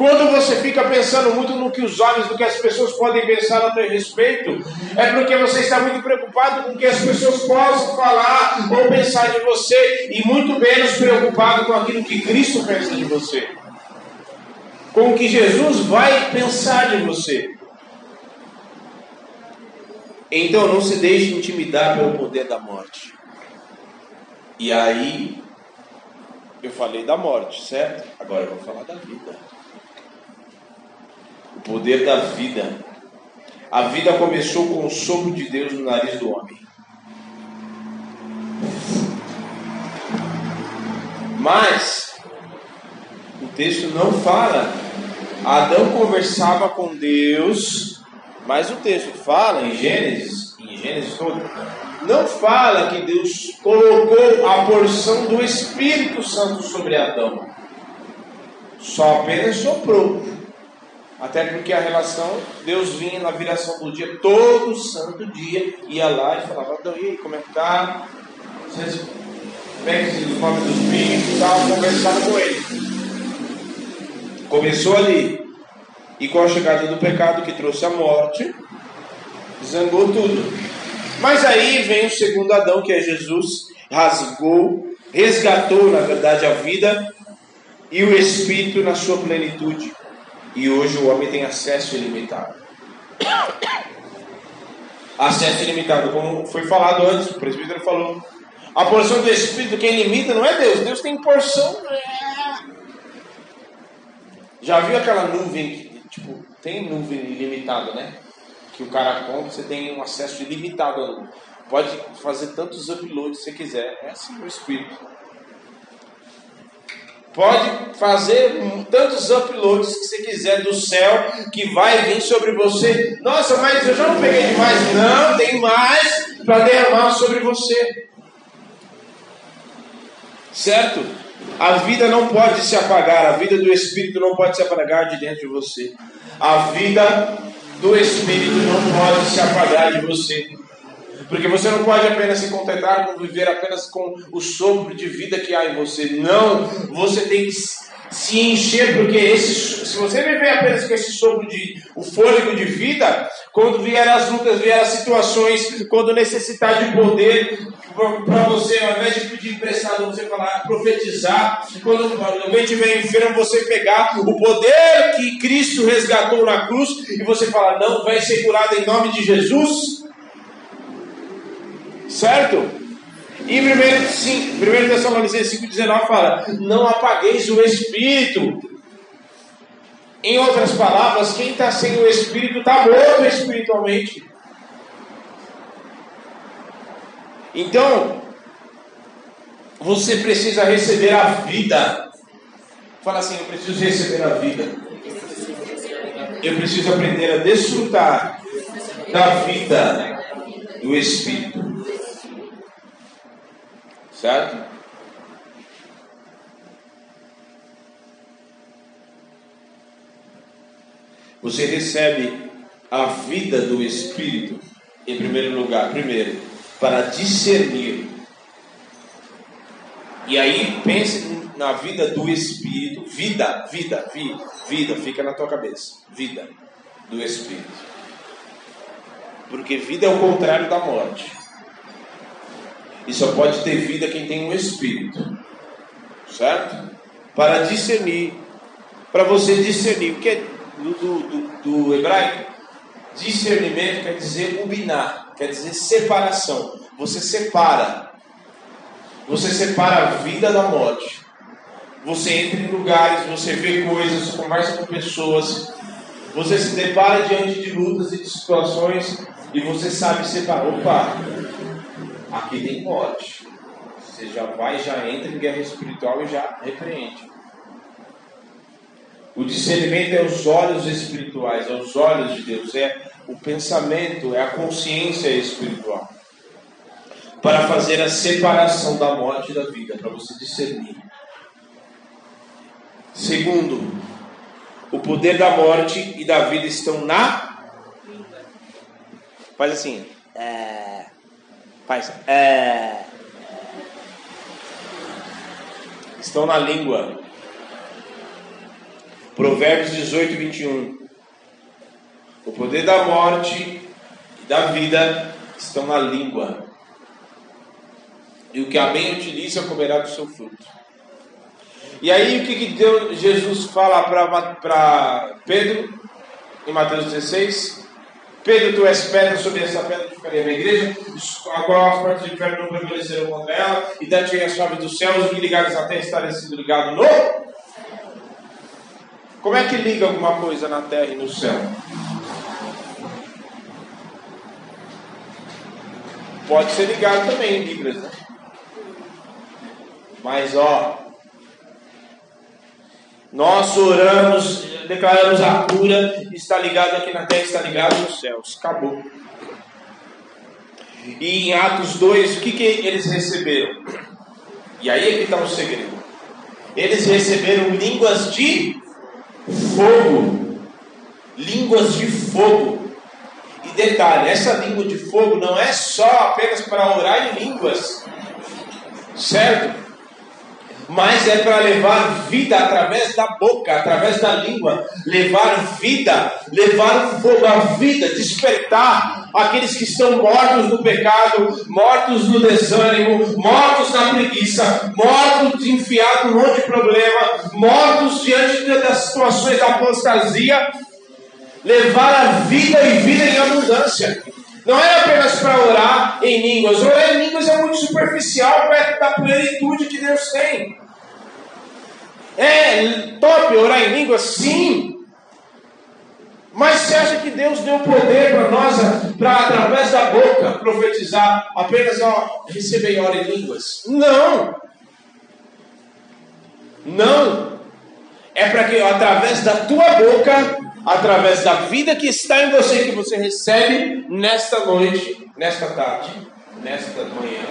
Quando você fica pensando muito no que os homens, no que as pessoas podem pensar a teu respeito, é porque você está muito preocupado com o que as pessoas possam falar ou pensar de você, e muito menos preocupado com aquilo que Cristo pensa de você, com o que Jesus vai pensar de você. Então não se deixe intimidar pelo poder da morte. E aí, eu falei da morte, certo? Agora eu vou falar da vida o poder da vida. A vida começou com o sopro de Deus no nariz do homem. Mas o texto não fala. Adão conversava com Deus, mas o texto fala em Gênesis, em Gênesis todo, não fala que Deus colocou a porção do Espírito Santo sobre Adão. Só apenas soprou. Até porque a relação, Deus vinha na viração do dia, todo santo dia, ia lá e falava, Adão, e aí, como é que tá? Vocês pegam do nome dos bichos e tal, conversava com ele. Começou ali. E com a chegada do pecado que trouxe a morte, Zangou tudo. Mas aí vem o segundo Adão, que é Jesus, rasgou, resgatou, na verdade, a vida e o espírito na sua plenitude. E hoje o homem tem acesso ilimitado. Acesso ilimitado, como foi falado antes, o presbítero falou. A porção do espírito, quem limita não é Deus, Deus tem porção. Já viu aquela nuvem, tipo, tem nuvem ilimitada, né? Que o cara compra, você tem um acesso ilimitado à nuvem. Pode fazer tantos uploads que você quiser. É assim o espírito. Pode fazer tantos uploads que você quiser do céu que vai vir sobre você. Nossa, mas eu já não peguei demais. Não, tem mais para derramar sobre você. Certo? A vida não pode se apagar, a vida do Espírito não pode se apagar de dentro de você. A vida do Espírito não pode se apagar de você. Porque você não pode apenas se contentar com viver apenas com o sopro de vida que há em você. Não, você tem que se encher, porque esse, se você viver apenas com esse sopro de o fôlego de vida, quando vier as lutas, vier as situações, quando necessitar de poder para você, ao invés de pedir emprestado, você falar, profetizar, quando alguém tiver enfermo, você pegar o poder que Cristo resgatou na cruz e você falar, não, vai ser curado em nome de Jesus. Certo? E em 1 Tessalonicenses 5,19 fala: Não apagueis o Espírito. Em outras palavras, quem está sem o Espírito está morto espiritualmente. Então, você precisa receber a vida. Fala assim: Eu preciso receber a vida. Eu preciso aprender a desfrutar da vida do Espírito. Certo? Você recebe a vida do Espírito, em primeiro lugar, primeiro, para discernir. E aí pense na vida do Espírito, vida, vida, vida, vida, fica na tua cabeça, vida do Espírito. Porque vida é o contrário da morte. E só pode ter vida quem tem um espírito. Certo? Para discernir. Para você discernir. O que é do, do, do, hebraico? Discernimento quer dizer ubinar, quer dizer separação. Você separa. Você separa a vida da morte. Você entra em lugares, você vê coisas, conversa com pessoas. Você se depara diante de lutas e de situações e você sabe separar. Opa, aqui tem morte. Você já vai, já entra em guerra espiritual e já repreende. O discernimento é os olhos espirituais, é os olhos de Deus, é o pensamento, é a consciência espiritual. Para fazer a separação da morte e da vida, para você discernir. Segundo, o poder da morte e da vida estão na. Faz assim. É... Faz. É... Estão na língua. Provérbios 18, 21. O poder da morte e da vida estão na língua. E o que a bem utiliza comerá do seu fruto. E aí o que, que Deus, Jesus fala para Pedro em Mateus 16? Pedro, tu és pedra, sobre essa pedra que ficaria na igreja, agora as portas do inferno não prevalecerão contra ela, e dá-te a chave dos céus, o que ligares na terra estará sido ligado no. Como é que liga alguma coisa na terra e no céu? Pode ser ligado também em Libras, né? Mas ó, nós oramos, declaramos a cura, está ligado aqui na terra, está ligado nos céus. Acabou. E em Atos 2, o que, que eles receberam? E aí é que está o segredo. Eles receberam línguas de fogo. Línguas de fogo. E detalhe, essa língua de fogo não é só apenas para orar em línguas. Certo? Mas é para levar vida através da boca, através da língua, levar vida, levar o fogo à vida, despertar aqueles que estão mortos no pecado, mortos no desânimo, mortos na preguiça, mortos enfiados num monte de problema, mortos diante das situações da apostasia, levar a vida e vida em abundância. Não é apenas para orar em línguas. Orar em línguas é muito superficial perto da plenitude que Deus tem. É top orar em línguas? Sim. Mas você acha que Deus deu poder para nós, para através da boca, profetizar apenas ó, receber orar em línguas? Não. Não. É para que através da tua boca, através da vida que está em você, que você recebe nesta noite, nesta tarde, nesta manhã.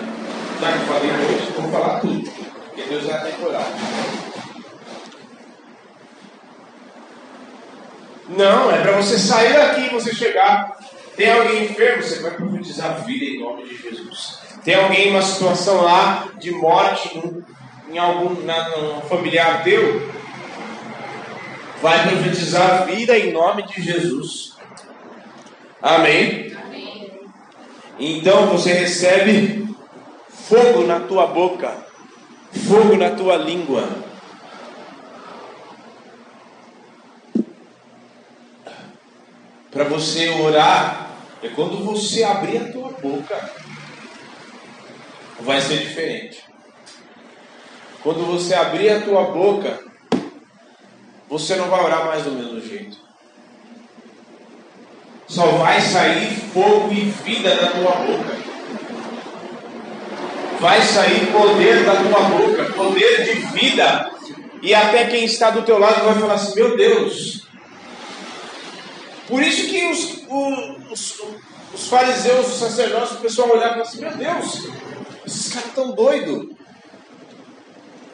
Já que falei hoje, vou falar tudo, porque Deus vai decorar. Não, é para você sair daqui e você chegar. Tem alguém enfermo, você vai profetizar vida em nome de Jesus. Tem alguém em uma situação lá de morte em algum na, um familiar teu, vai profetizar vida em nome de Jesus. Amém? Amém? Então você recebe fogo na tua boca, fogo na tua língua. Para você orar, é quando você abrir a tua boca, vai ser diferente. Quando você abrir a tua boca, você não vai orar mais do mesmo jeito. Só vai sair fogo e vida da tua boca. Vai sair poder da tua boca, poder de vida. E até quem está do teu lado vai falar assim: Meu Deus. Por isso que os, os, os fariseus, os sacerdotes, o pessoal olhava e falava assim: Meu Deus, esses caras estão doidos.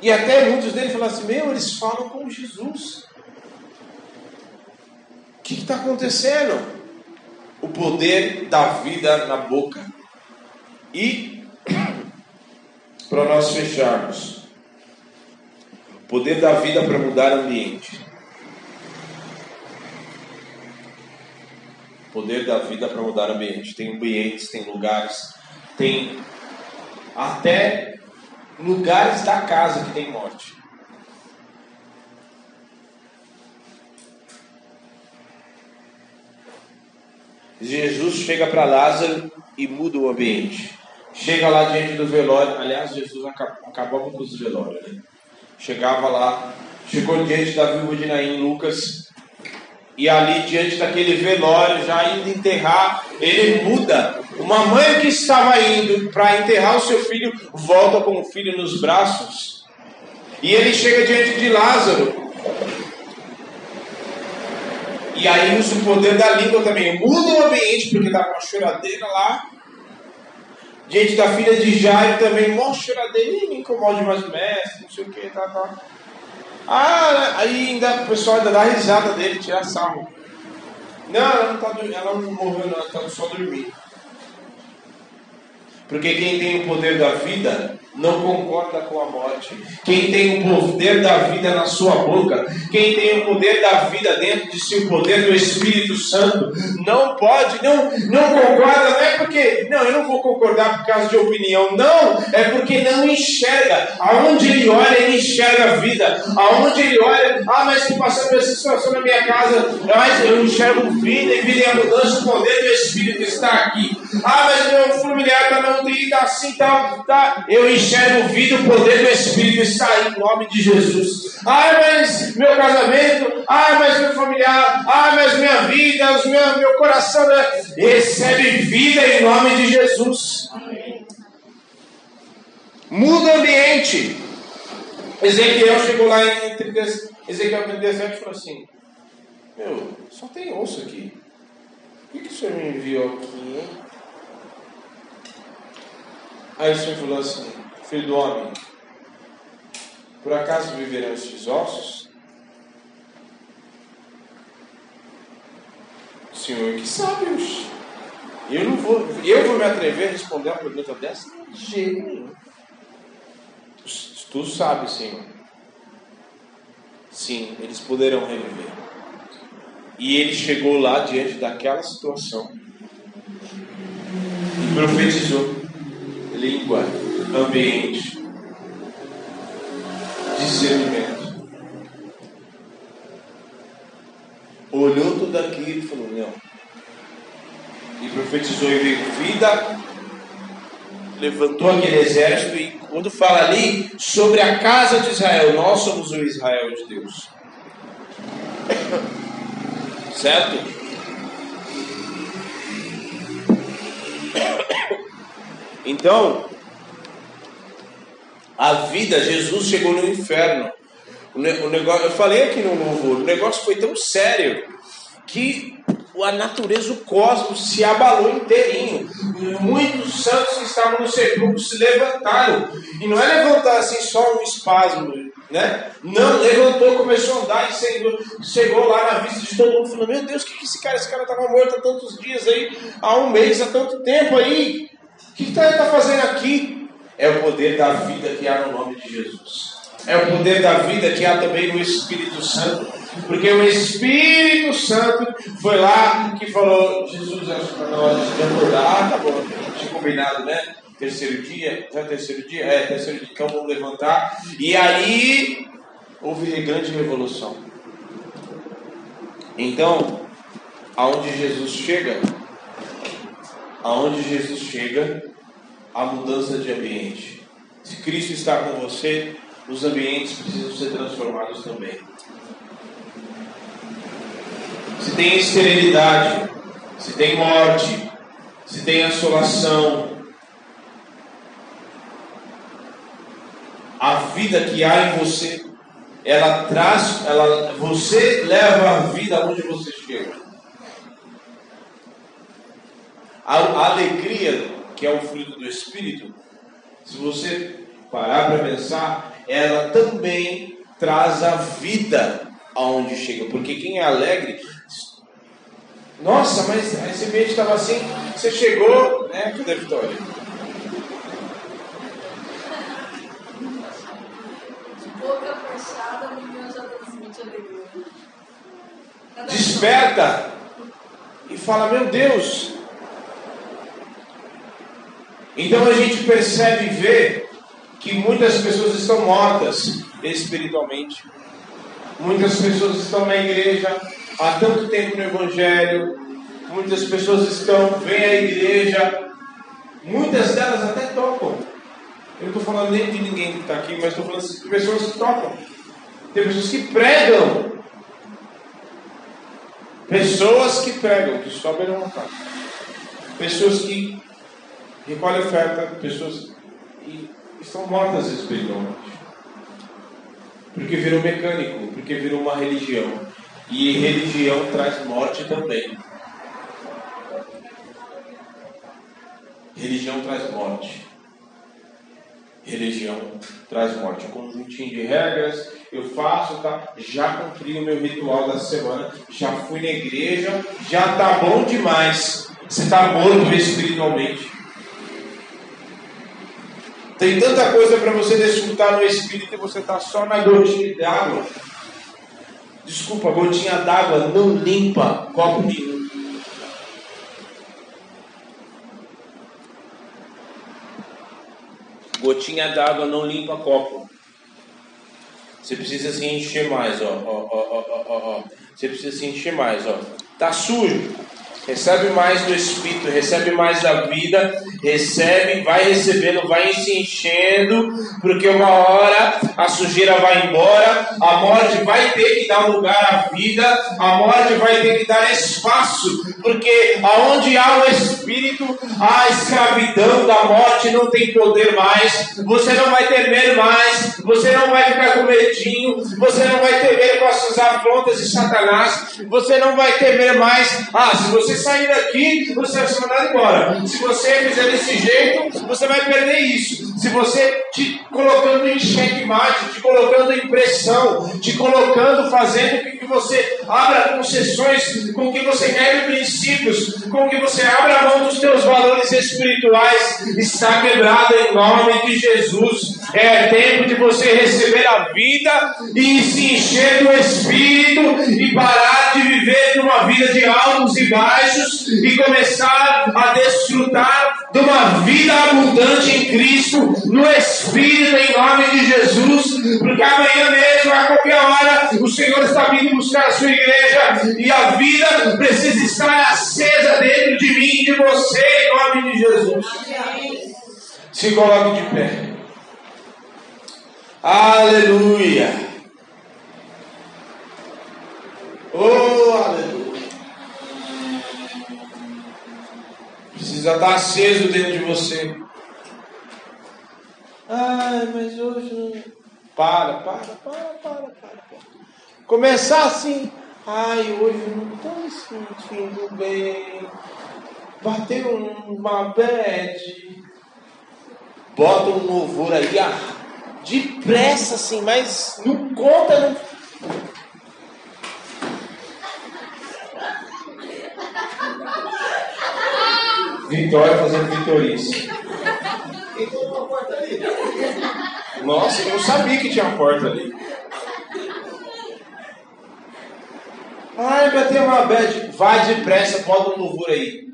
E até muitos deles falam assim: Meu, eles falam com Jesus. O que está acontecendo? O poder da vida na boca. E, para nós fecharmos, o poder da vida para mudar o ambiente. O poder da vida para mudar o ambiente. Tem ambientes, tem lugares, tem até lugares da casa que tem morte. Jesus chega para Lázaro e muda o ambiente. Chega lá diante do velório. Aliás, Jesus acabava com os velórios, né? Chegava lá, chegou diante da viúva de Naim, Lucas, e ali diante daquele velório, já indo enterrar, ele muda. Uma mãe que estava indo para enterrar o seu filho, volta com o filho nos braços. E ele chega diante de Lázaro. E aí usa o poder da língua também. Muda o ambiente, porque está com uma choradeira lá. Diante da filha de Jairo também, mó choradeira. Ih, me incomode mais mestre, não sei o que, tá, tá. Ah, aí ainda o pessoal ainda dá risada dele, tira sarro. Não, ela não, tá, ela não morreu, não, ela está só dormindo. Porque quem tem o poder da vida não concorda com a morte. Quem tem o poder da vida na sua boca, quem tem o poder da vida dentro de si, o poder do Espírito Santo, não pode, não, não concorda, não é porque, não, eu não vou concordar por causa de opinião, não, é porque não enxerga. Aonde ele olha, ele enxerga a vida. Aonde ele olha, ah, mas estou passando essa situação na minha casa, mas eu enxergo vida e vida em abundância, o poder do Espírito está aqui. Ah, mas meu familiar está na UTI, está assim, tá, tá. Eu enxergo enxergo vida, o poder do Espírito está aí em nome de Jesus. Ah, mas meu casamento, ah, mas meu familiar, ah, mas minha vida, os meu, meu coração né? recebe vida em nome de Jesus. Muda o ambiente. Ezequiel chegou lá em 30, Ezequiel 37 e falou assim: Meu, só tem osso aqui. Por que, que o senhor me enviou aqui, hein? Aí o senhor falou assim: Filho do homem, por acaso viverão estes ossos? O Senhor que sabe, -os. eu não vou, eu vou me atrever a responder uma pergunta dessa de jeito nenhum. Tu sabes, Senhor. Sim, eles poderão reviver. E ele chegou lá diante daquela situação e profetizou língua, ambiente, discernimento. Olhou tudo aquilo e falou: Não. E profetizou e veio vida, levantou aquele exército. E quando fala ali sobre a casa de Israel, nós somos o Israel de Deus. Certo? Então, a vida, Jesus chegou no inferno. O, negócio, eu falei aqui no louvor, o negócio foi tão sério que a natureza, o cosmos se abalou inteirinho. Muitos santos que estavam no sepulcro se levantaram. E não é levantar assim só um espasmo, né? Não, levantou, começou a andar e chegou, chegou lá na vista de todo mundo, falando: Meu Deus, o que, que esse cara? Esse cara estava morto há tantos dias aí, há um mês, há tanto tempo aí. O que está tá fazendo aqui? É o poder da vida que há no nome de Jesus. É o poder da vida que há também no Espírito Santo. Porque o Espírito Santo foi lá que falou: Jesus, acho que de acordar. Ah, tá bom, tinha combinado, né? Terceiro dia, já é terceiro dia? É, terceiro dia, então vamos levantar. E aí houve grande revolução. Então, aonde Jesus chega, aonde Jesus chega, a mudança de ambiente. Se Cristo está com você, os ambientes precisam ser transformados também. Se tem esterilidade, se tem morte, se tem assolação, a vida que há em você, ela traz, ela, você leva a vida onde você chega. A, a alegria, que é o fruto do Espírito, se você parar para pensar, ela também traz a vida aonde chega. Porque quem é alegre. Nossa, mas esse ambiente estava assim, você chegou, né? Cadê a Vitória? Boca fechada, menina já transmite alegria. Desperta e fala: Meu Deus, então a gente percebe e vê que muitas pessoas estão mortas espiritualmente. Muitas pessoas estão na igreja há tanto tempo no Evangelho. Muitas pessoas estão, vêm à igreja. Muitas delas até tocam. Eu não estou falando nem de ninguém que está aqui, mas estou falando de pessoas que tocam. Tem pessoas que pregam. Pessoas que pregam, que sobem não matar. Pessoas que recolhe oferta de pessoas estão mortas espiritualmente. Porque virou mecânico, porque virou uma religião. E religião traz morte também. Religião traz morte. Religião traz morte. Um conjuntinho de regras, eu faço, tá? Já cumpri o meu ritual da semana, já fui na igreja, já tá bom demais. Você está morto espiritualmente. Tem tanta coisa para você desfrutar no Espírito e você está só na gotinha d'água. Desculpa, gotinha d'água não limpa copo nenhum. Gotinha d'água não limpa copo. Você precisa se encher mais, ó, ó, ó, ó, ó, ó. Você precisa se encher mais, ó. Tá sujo recebe mais do Espírito, recebe mais da vida, recebe, vai recebendo, vai se enchendo, porque uma hora a sujeira vai embora, a morte vai ter que dar lugar à vida, a morte vai ter que dar espaço, porque aonde há o Espírito, a escravidão da morte não tem poder mais, você não vai temer mais, você não vai ficar com medinho, você não vai temer com as suas afrontas de Satanás, você não vai temer mais, ah, se você sair daqui, você vai ser mandado embora. Se você fizer desse jeito, você vai perder isso. Se você te colocando em checkmate, te colocando em pressão, te colocando, fazendo com que você abra concessões, com que você negue princípios, com que você abra a mão dos teus valores espirituais, está quebrado em nome de Jesus. É tempo de você receber a vida e se encher do Espírito e parar de viver vida de altos e baixos e começar a desfrutar de uma vida abundante em Cristo, no Espírito, em nome de Jesus, porque amanhã mesmo, a qualquer hora, o Senhor está vindo buscar a sua igreja e a vida precisa estar acesa dentro de mim e de você, em nome de Jesus. Se coloque de pé. Aleluia. Oh, aleluia. Precisa estar aceso dentro de você. Ai, mas hoje não. Para, para, para, para, para. para. Começar assim. Ai, hoje não estou me sentindo bem. Bateu uma bad. Bota um louvor aí, ah, depressa, assim, mas não conta, não. Vitória fazendo vitorice. Nossa, eu não sabia que tinha porta ali. Ai, bateu uma bad. Vai depressa, bota um louvor aí.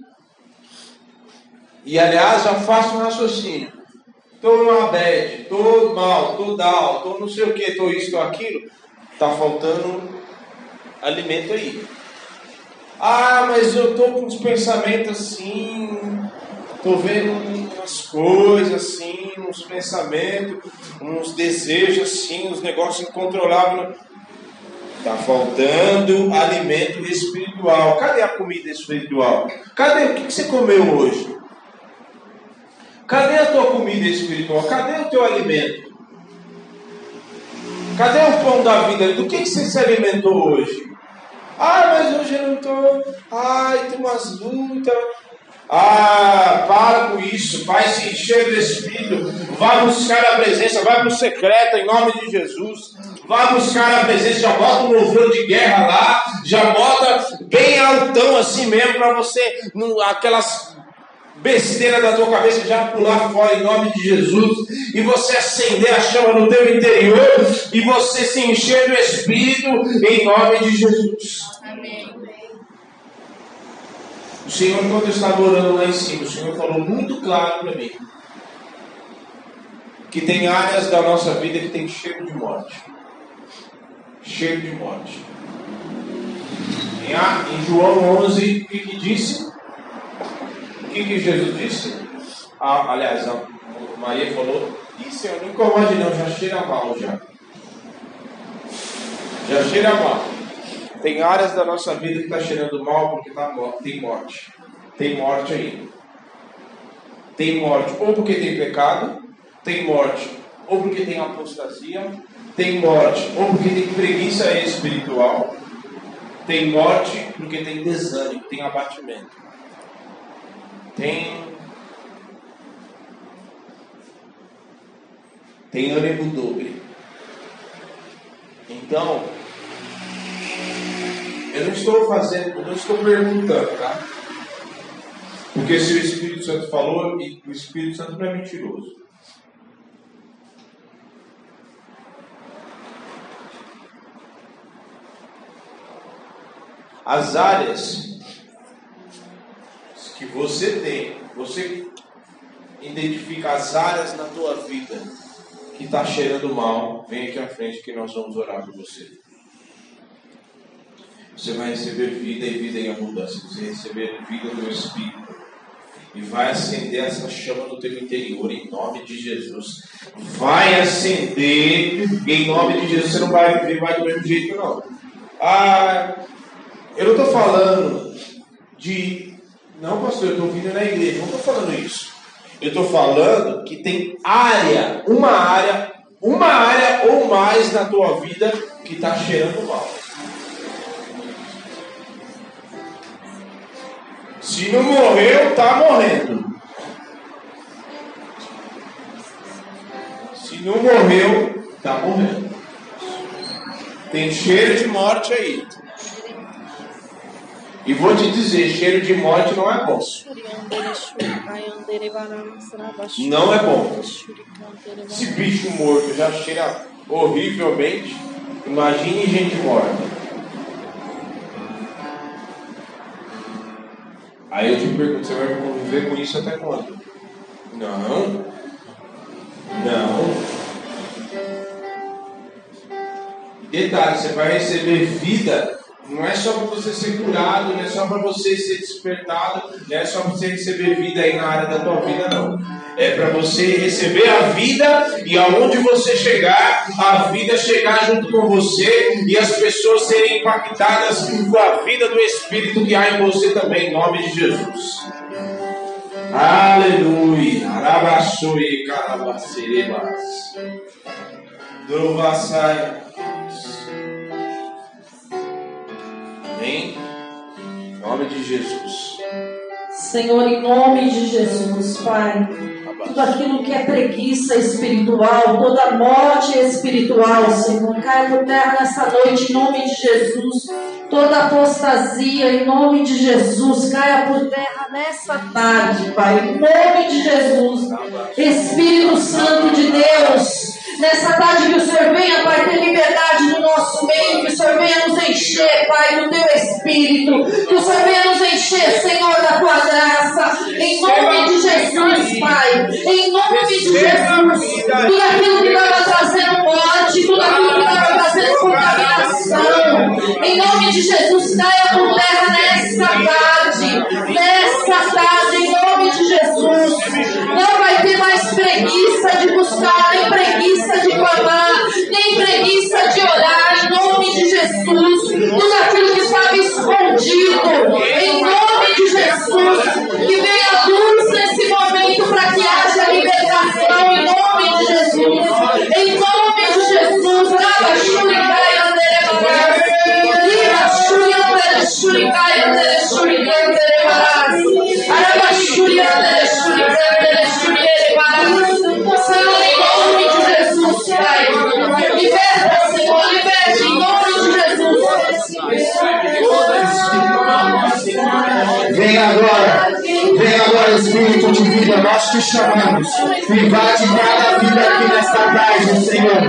E aliás, já faço um raciocínio. Estou numa bad, estou mal, estou down, estou não sei o que, estou isso, estou aquilo. Está faltando alimento aí. Ah, mas eu estou com uns pensamentos assim, estou vendo umas coisas assim, uns pensamentos, uns desejos assim, uns negócios incontroláveis. Está faltando alimento espiritual. Cadê a comida espiritual? Cadê o que você comeu hoje? Cadê a tua comida espiritual? Cadê o teu alimento? Cadê o pão da vida? Do que, que você se alimentou hoje? Ah, mas hoje eu não estou. Ai, tem umas lutas. Ah, para com isso, vai se encher do Espírito, vai buscar a presença, vai para o secreto em nome de Jesus, vai buscar a presença, já bota um louvor de guerra lá, já bota bem altão assim mesmo para você, aquelas besteira da tua cabeça já pular fora em nome de Jesus e você acender a chama no teu interior e você se encher do Espírito em nome de Jesus. Amém. O Senhor, quando eu estava orando lá em cima, o Senhor falou muito claro para mim que tem áreas da nossa vida que tem cheiro de morte. Cheiro de morte. Em João 11, o que disse? Que, que Jesus disse? Ah, aliás, Maria falou: Ih, Senhor, não incomode não, já cheira mal já. Já cheira mal. Tem áreas da nossa vida que está cheirando mal porque tá, tem morte. Tem morte aí. Tem morte ou porque tem pecado, tem morte ou porque tem apostasia, tem morte ou porque tem preguiça espiritual, tem morte porque tem desânimo, tem abatimento tem tem ânimo dobre. Então, eu não estou fazendo, eu não estou perguntando, tá? Porque se o Espírito Santo falou, o Espírito Santo não é mentiroso. As áreas que você tem, você identifica as áreas na tua vida que está cheirando mal, vem aqui à frente que nós vamos orar por você. Você vai receber vida e vida em abundância. Você vai receber vida do Espírito. E vai acender essa chama no teu interior, em nome de Jesus. Vai acender, em nome de Jesus. Você não vai viver mais do mesmo jeito, não. Ah, eu não estou falando de não, pastor, eu estou vindo na igreja. Não estou falando isso. Eu estou falando que tem área, uma área, uma área ou mais na tua vida que está cheirando mal. Se não morreu, está morrendo. Se não morreu, está morrendo. Tem cheiro de morte aí. E vou te dizer, cheiro de morte não é bom. Não é bom. Esse bicho morto já cheira horrivelmente. Imagine gente morta. Aí eu te pergunto, você vai conviver com isso até quando? Não. Não. Detalhe, você vai receber vida não é só para você ser curado, não é só para você ser despertado, não é só para você receber vida aí na área da tua vida, não. É para você receber a vida e aonde você chegar, a vida chegar junto com você e as pessoas serem impactadas com a vida do Espírito que há em você também, em nome de Jesus. Aleluia. Arabaçoi, carabacerebas. Drovasai. Amém? Em nome de Jesus. Senhor, em nome de Jesus, Pai. Tudo aquilo que é preguiça espiritual, toda morte espiritual, Senhor, cai por terra nessa noite, em nome de Jesus. Toda apostasia, em nome de Jesus, caia por terra nessa tarde, Pai, em nome de Jesus. Espírito Santo de Deus, Nessa tarde que o Senhor venha, Pai, ter liberdade no nosso meio, que o Senhor venha nos encher, Pai, do teu Espírito, que o Senhor venha nos encher, Senhor, da tua graça, em nome de Jesus, Pai, em nome de Jesus, tudo aquilo que estava em nome de Jesus, caia por terra nessa tarde, nessa tarde, Vem agora, vem agora, Espírito de vida, nós te chamamos. Invade cada vida aqui nesta tarde, Senhor.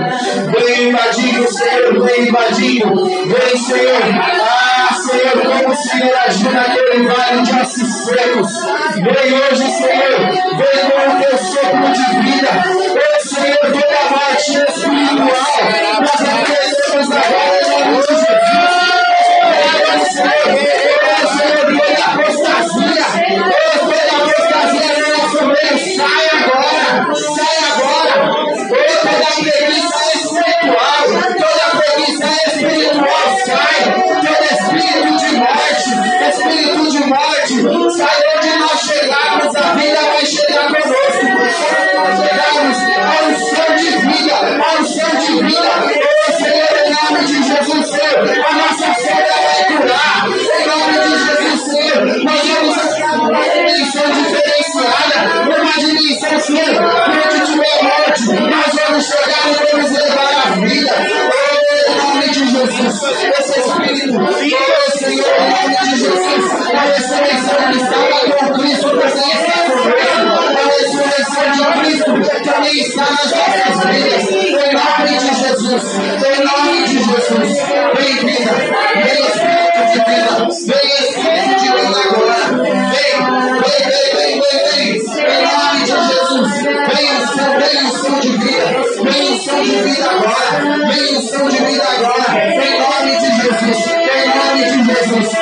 Vem invadindo, Senhor, vem invadindo. Vem, Senhor. Ah, Senhor, como o Senhor agiu naquele vale de ossos secos. Vem hoje, Senhor. Vem com o teu sopro de vida. Ô, Senhor, toda morte espiritual. Nós reconhecemos agora em de Jesus. Senhor, de vida vai chegar conosco. Quando nós chegarmos a unção de vida. Ô Senhor, em nome de Jesus, Senhor. Que onde tiver morte, nós vamos chegar e vamos levar a vida. Em nome de Jesus. Esse Espírito, oh Senhor, em nome de Jesus. A ressurreição estava com Cristo também está conosco. A ressurreição de Cristo também está nas nossas vidas. Em nome de Jesus. Em nome de Jesus. Vem vida. Vem Espírito de vida. Vem Espírito de vida agora. Vem, vem, vem, vem, vem, vem. Em Jesus. Vem o som, vem o som de vida. Vem o som de vida agora. Vem o som de vida agora. Em nome de Jesus. Em nome de Jesus.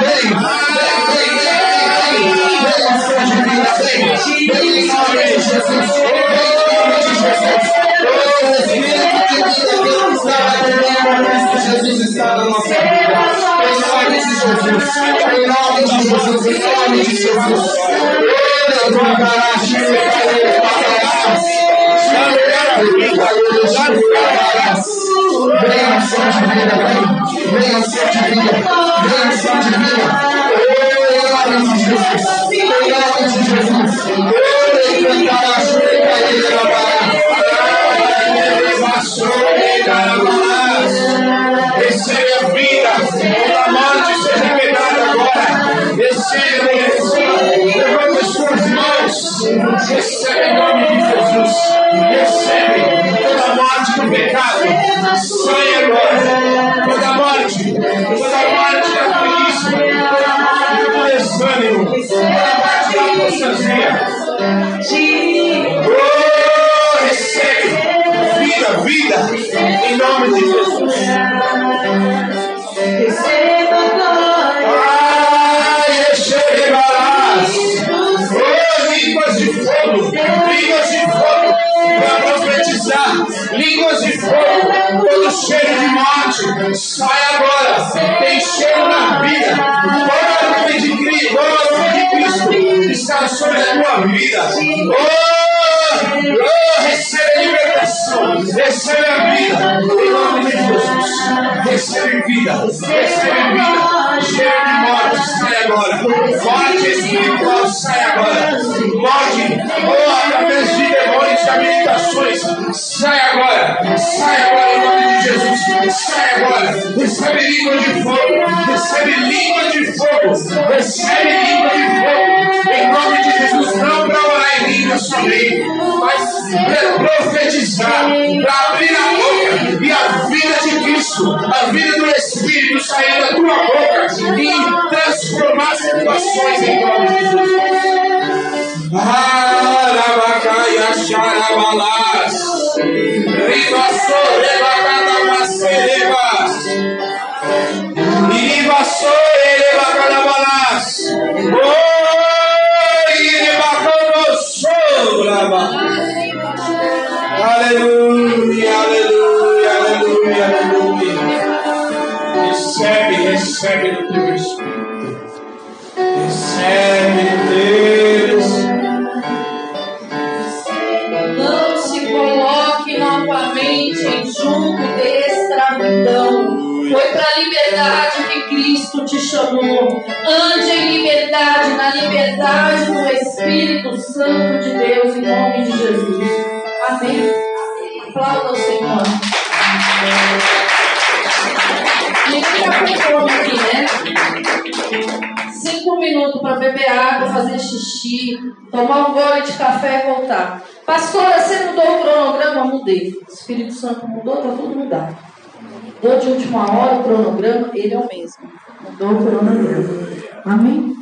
Vem, vem, vem, vem, o som de vida, vem. Vem em nome de Jesus. Vem em nome de Jesus. Oh, Espírito que estava também Cristo Jesus está na nossa vida. Em nome de Jesus. Em nome de Jesus. Em nome de Jesus. Ore, cantará, chorepai, cantarás. Venha o som de vem. Venha o som de vida. Venha o som de. Jesus. Em nome de Jesus. Eu decretar a sua caída na Recebe a vida, a morte seja pegada agora. Levanta as suas mãos. Recebe em nome de Jesus. Recebe toda morte do pecado. Sai agora. Toda morte, toda morte da preguiça, toda desânimo, toda a morte da apostasia. Oh, recebe vida, vida, em nome de Jesus. Ai, receberás. Oh, línguas de fogo, línguas de fogo, para profetizar, línguas de fogo, todo cheiro de morte, sai agora, tem cheiro na vida, sobre a tua vida. Oh, oh, recebe libertação, recebe a vida, em nome de Jesus. Recebe vida, recebe vida, cheiro de morte, sai agora. Morte espiritual, sai agora. Morte, oh, através de demônios e habilitações, sai agora. Sai agora em nome de Jesus. Sai agora. Recebe língua de fogo, recebe língua de fogo, recebe língua de fogo. Em nome de Jesus, não para somente, mas para profetizar, para abrir a boca e a vida de Cristo, a vida do Espírito sair da tua boca e transformar situações em nome de Jesus. Arabacaia xarabalás, ribaçô, rebacada macerebas, ribaçô, rebacadabalás, oi, sobraba. Aleluia, aleluia, aleluia, aleluia. Recebe, recebe no teu Espírito. Recebe Espírito. Não se coloque novamente em julgo de escravidão. Foi para a liberdade Cristo te chamou. Ande em liberdade, na liberdade do Espírito Santo de Deus, em nome de Jesus. Amém. Aplauda o Senhor. Ninguém tá com fome aqui, né? Cinco minutos para beber água, fazer xixi, tomar um gole de café e voltar. Pastora, você mudou o cronograma? Mudei. O Espírito Santo mudou, tá tudo mudado. Mudou de última hora o cronograma, ele é o mesmo. Mudou o cronograma. Amém?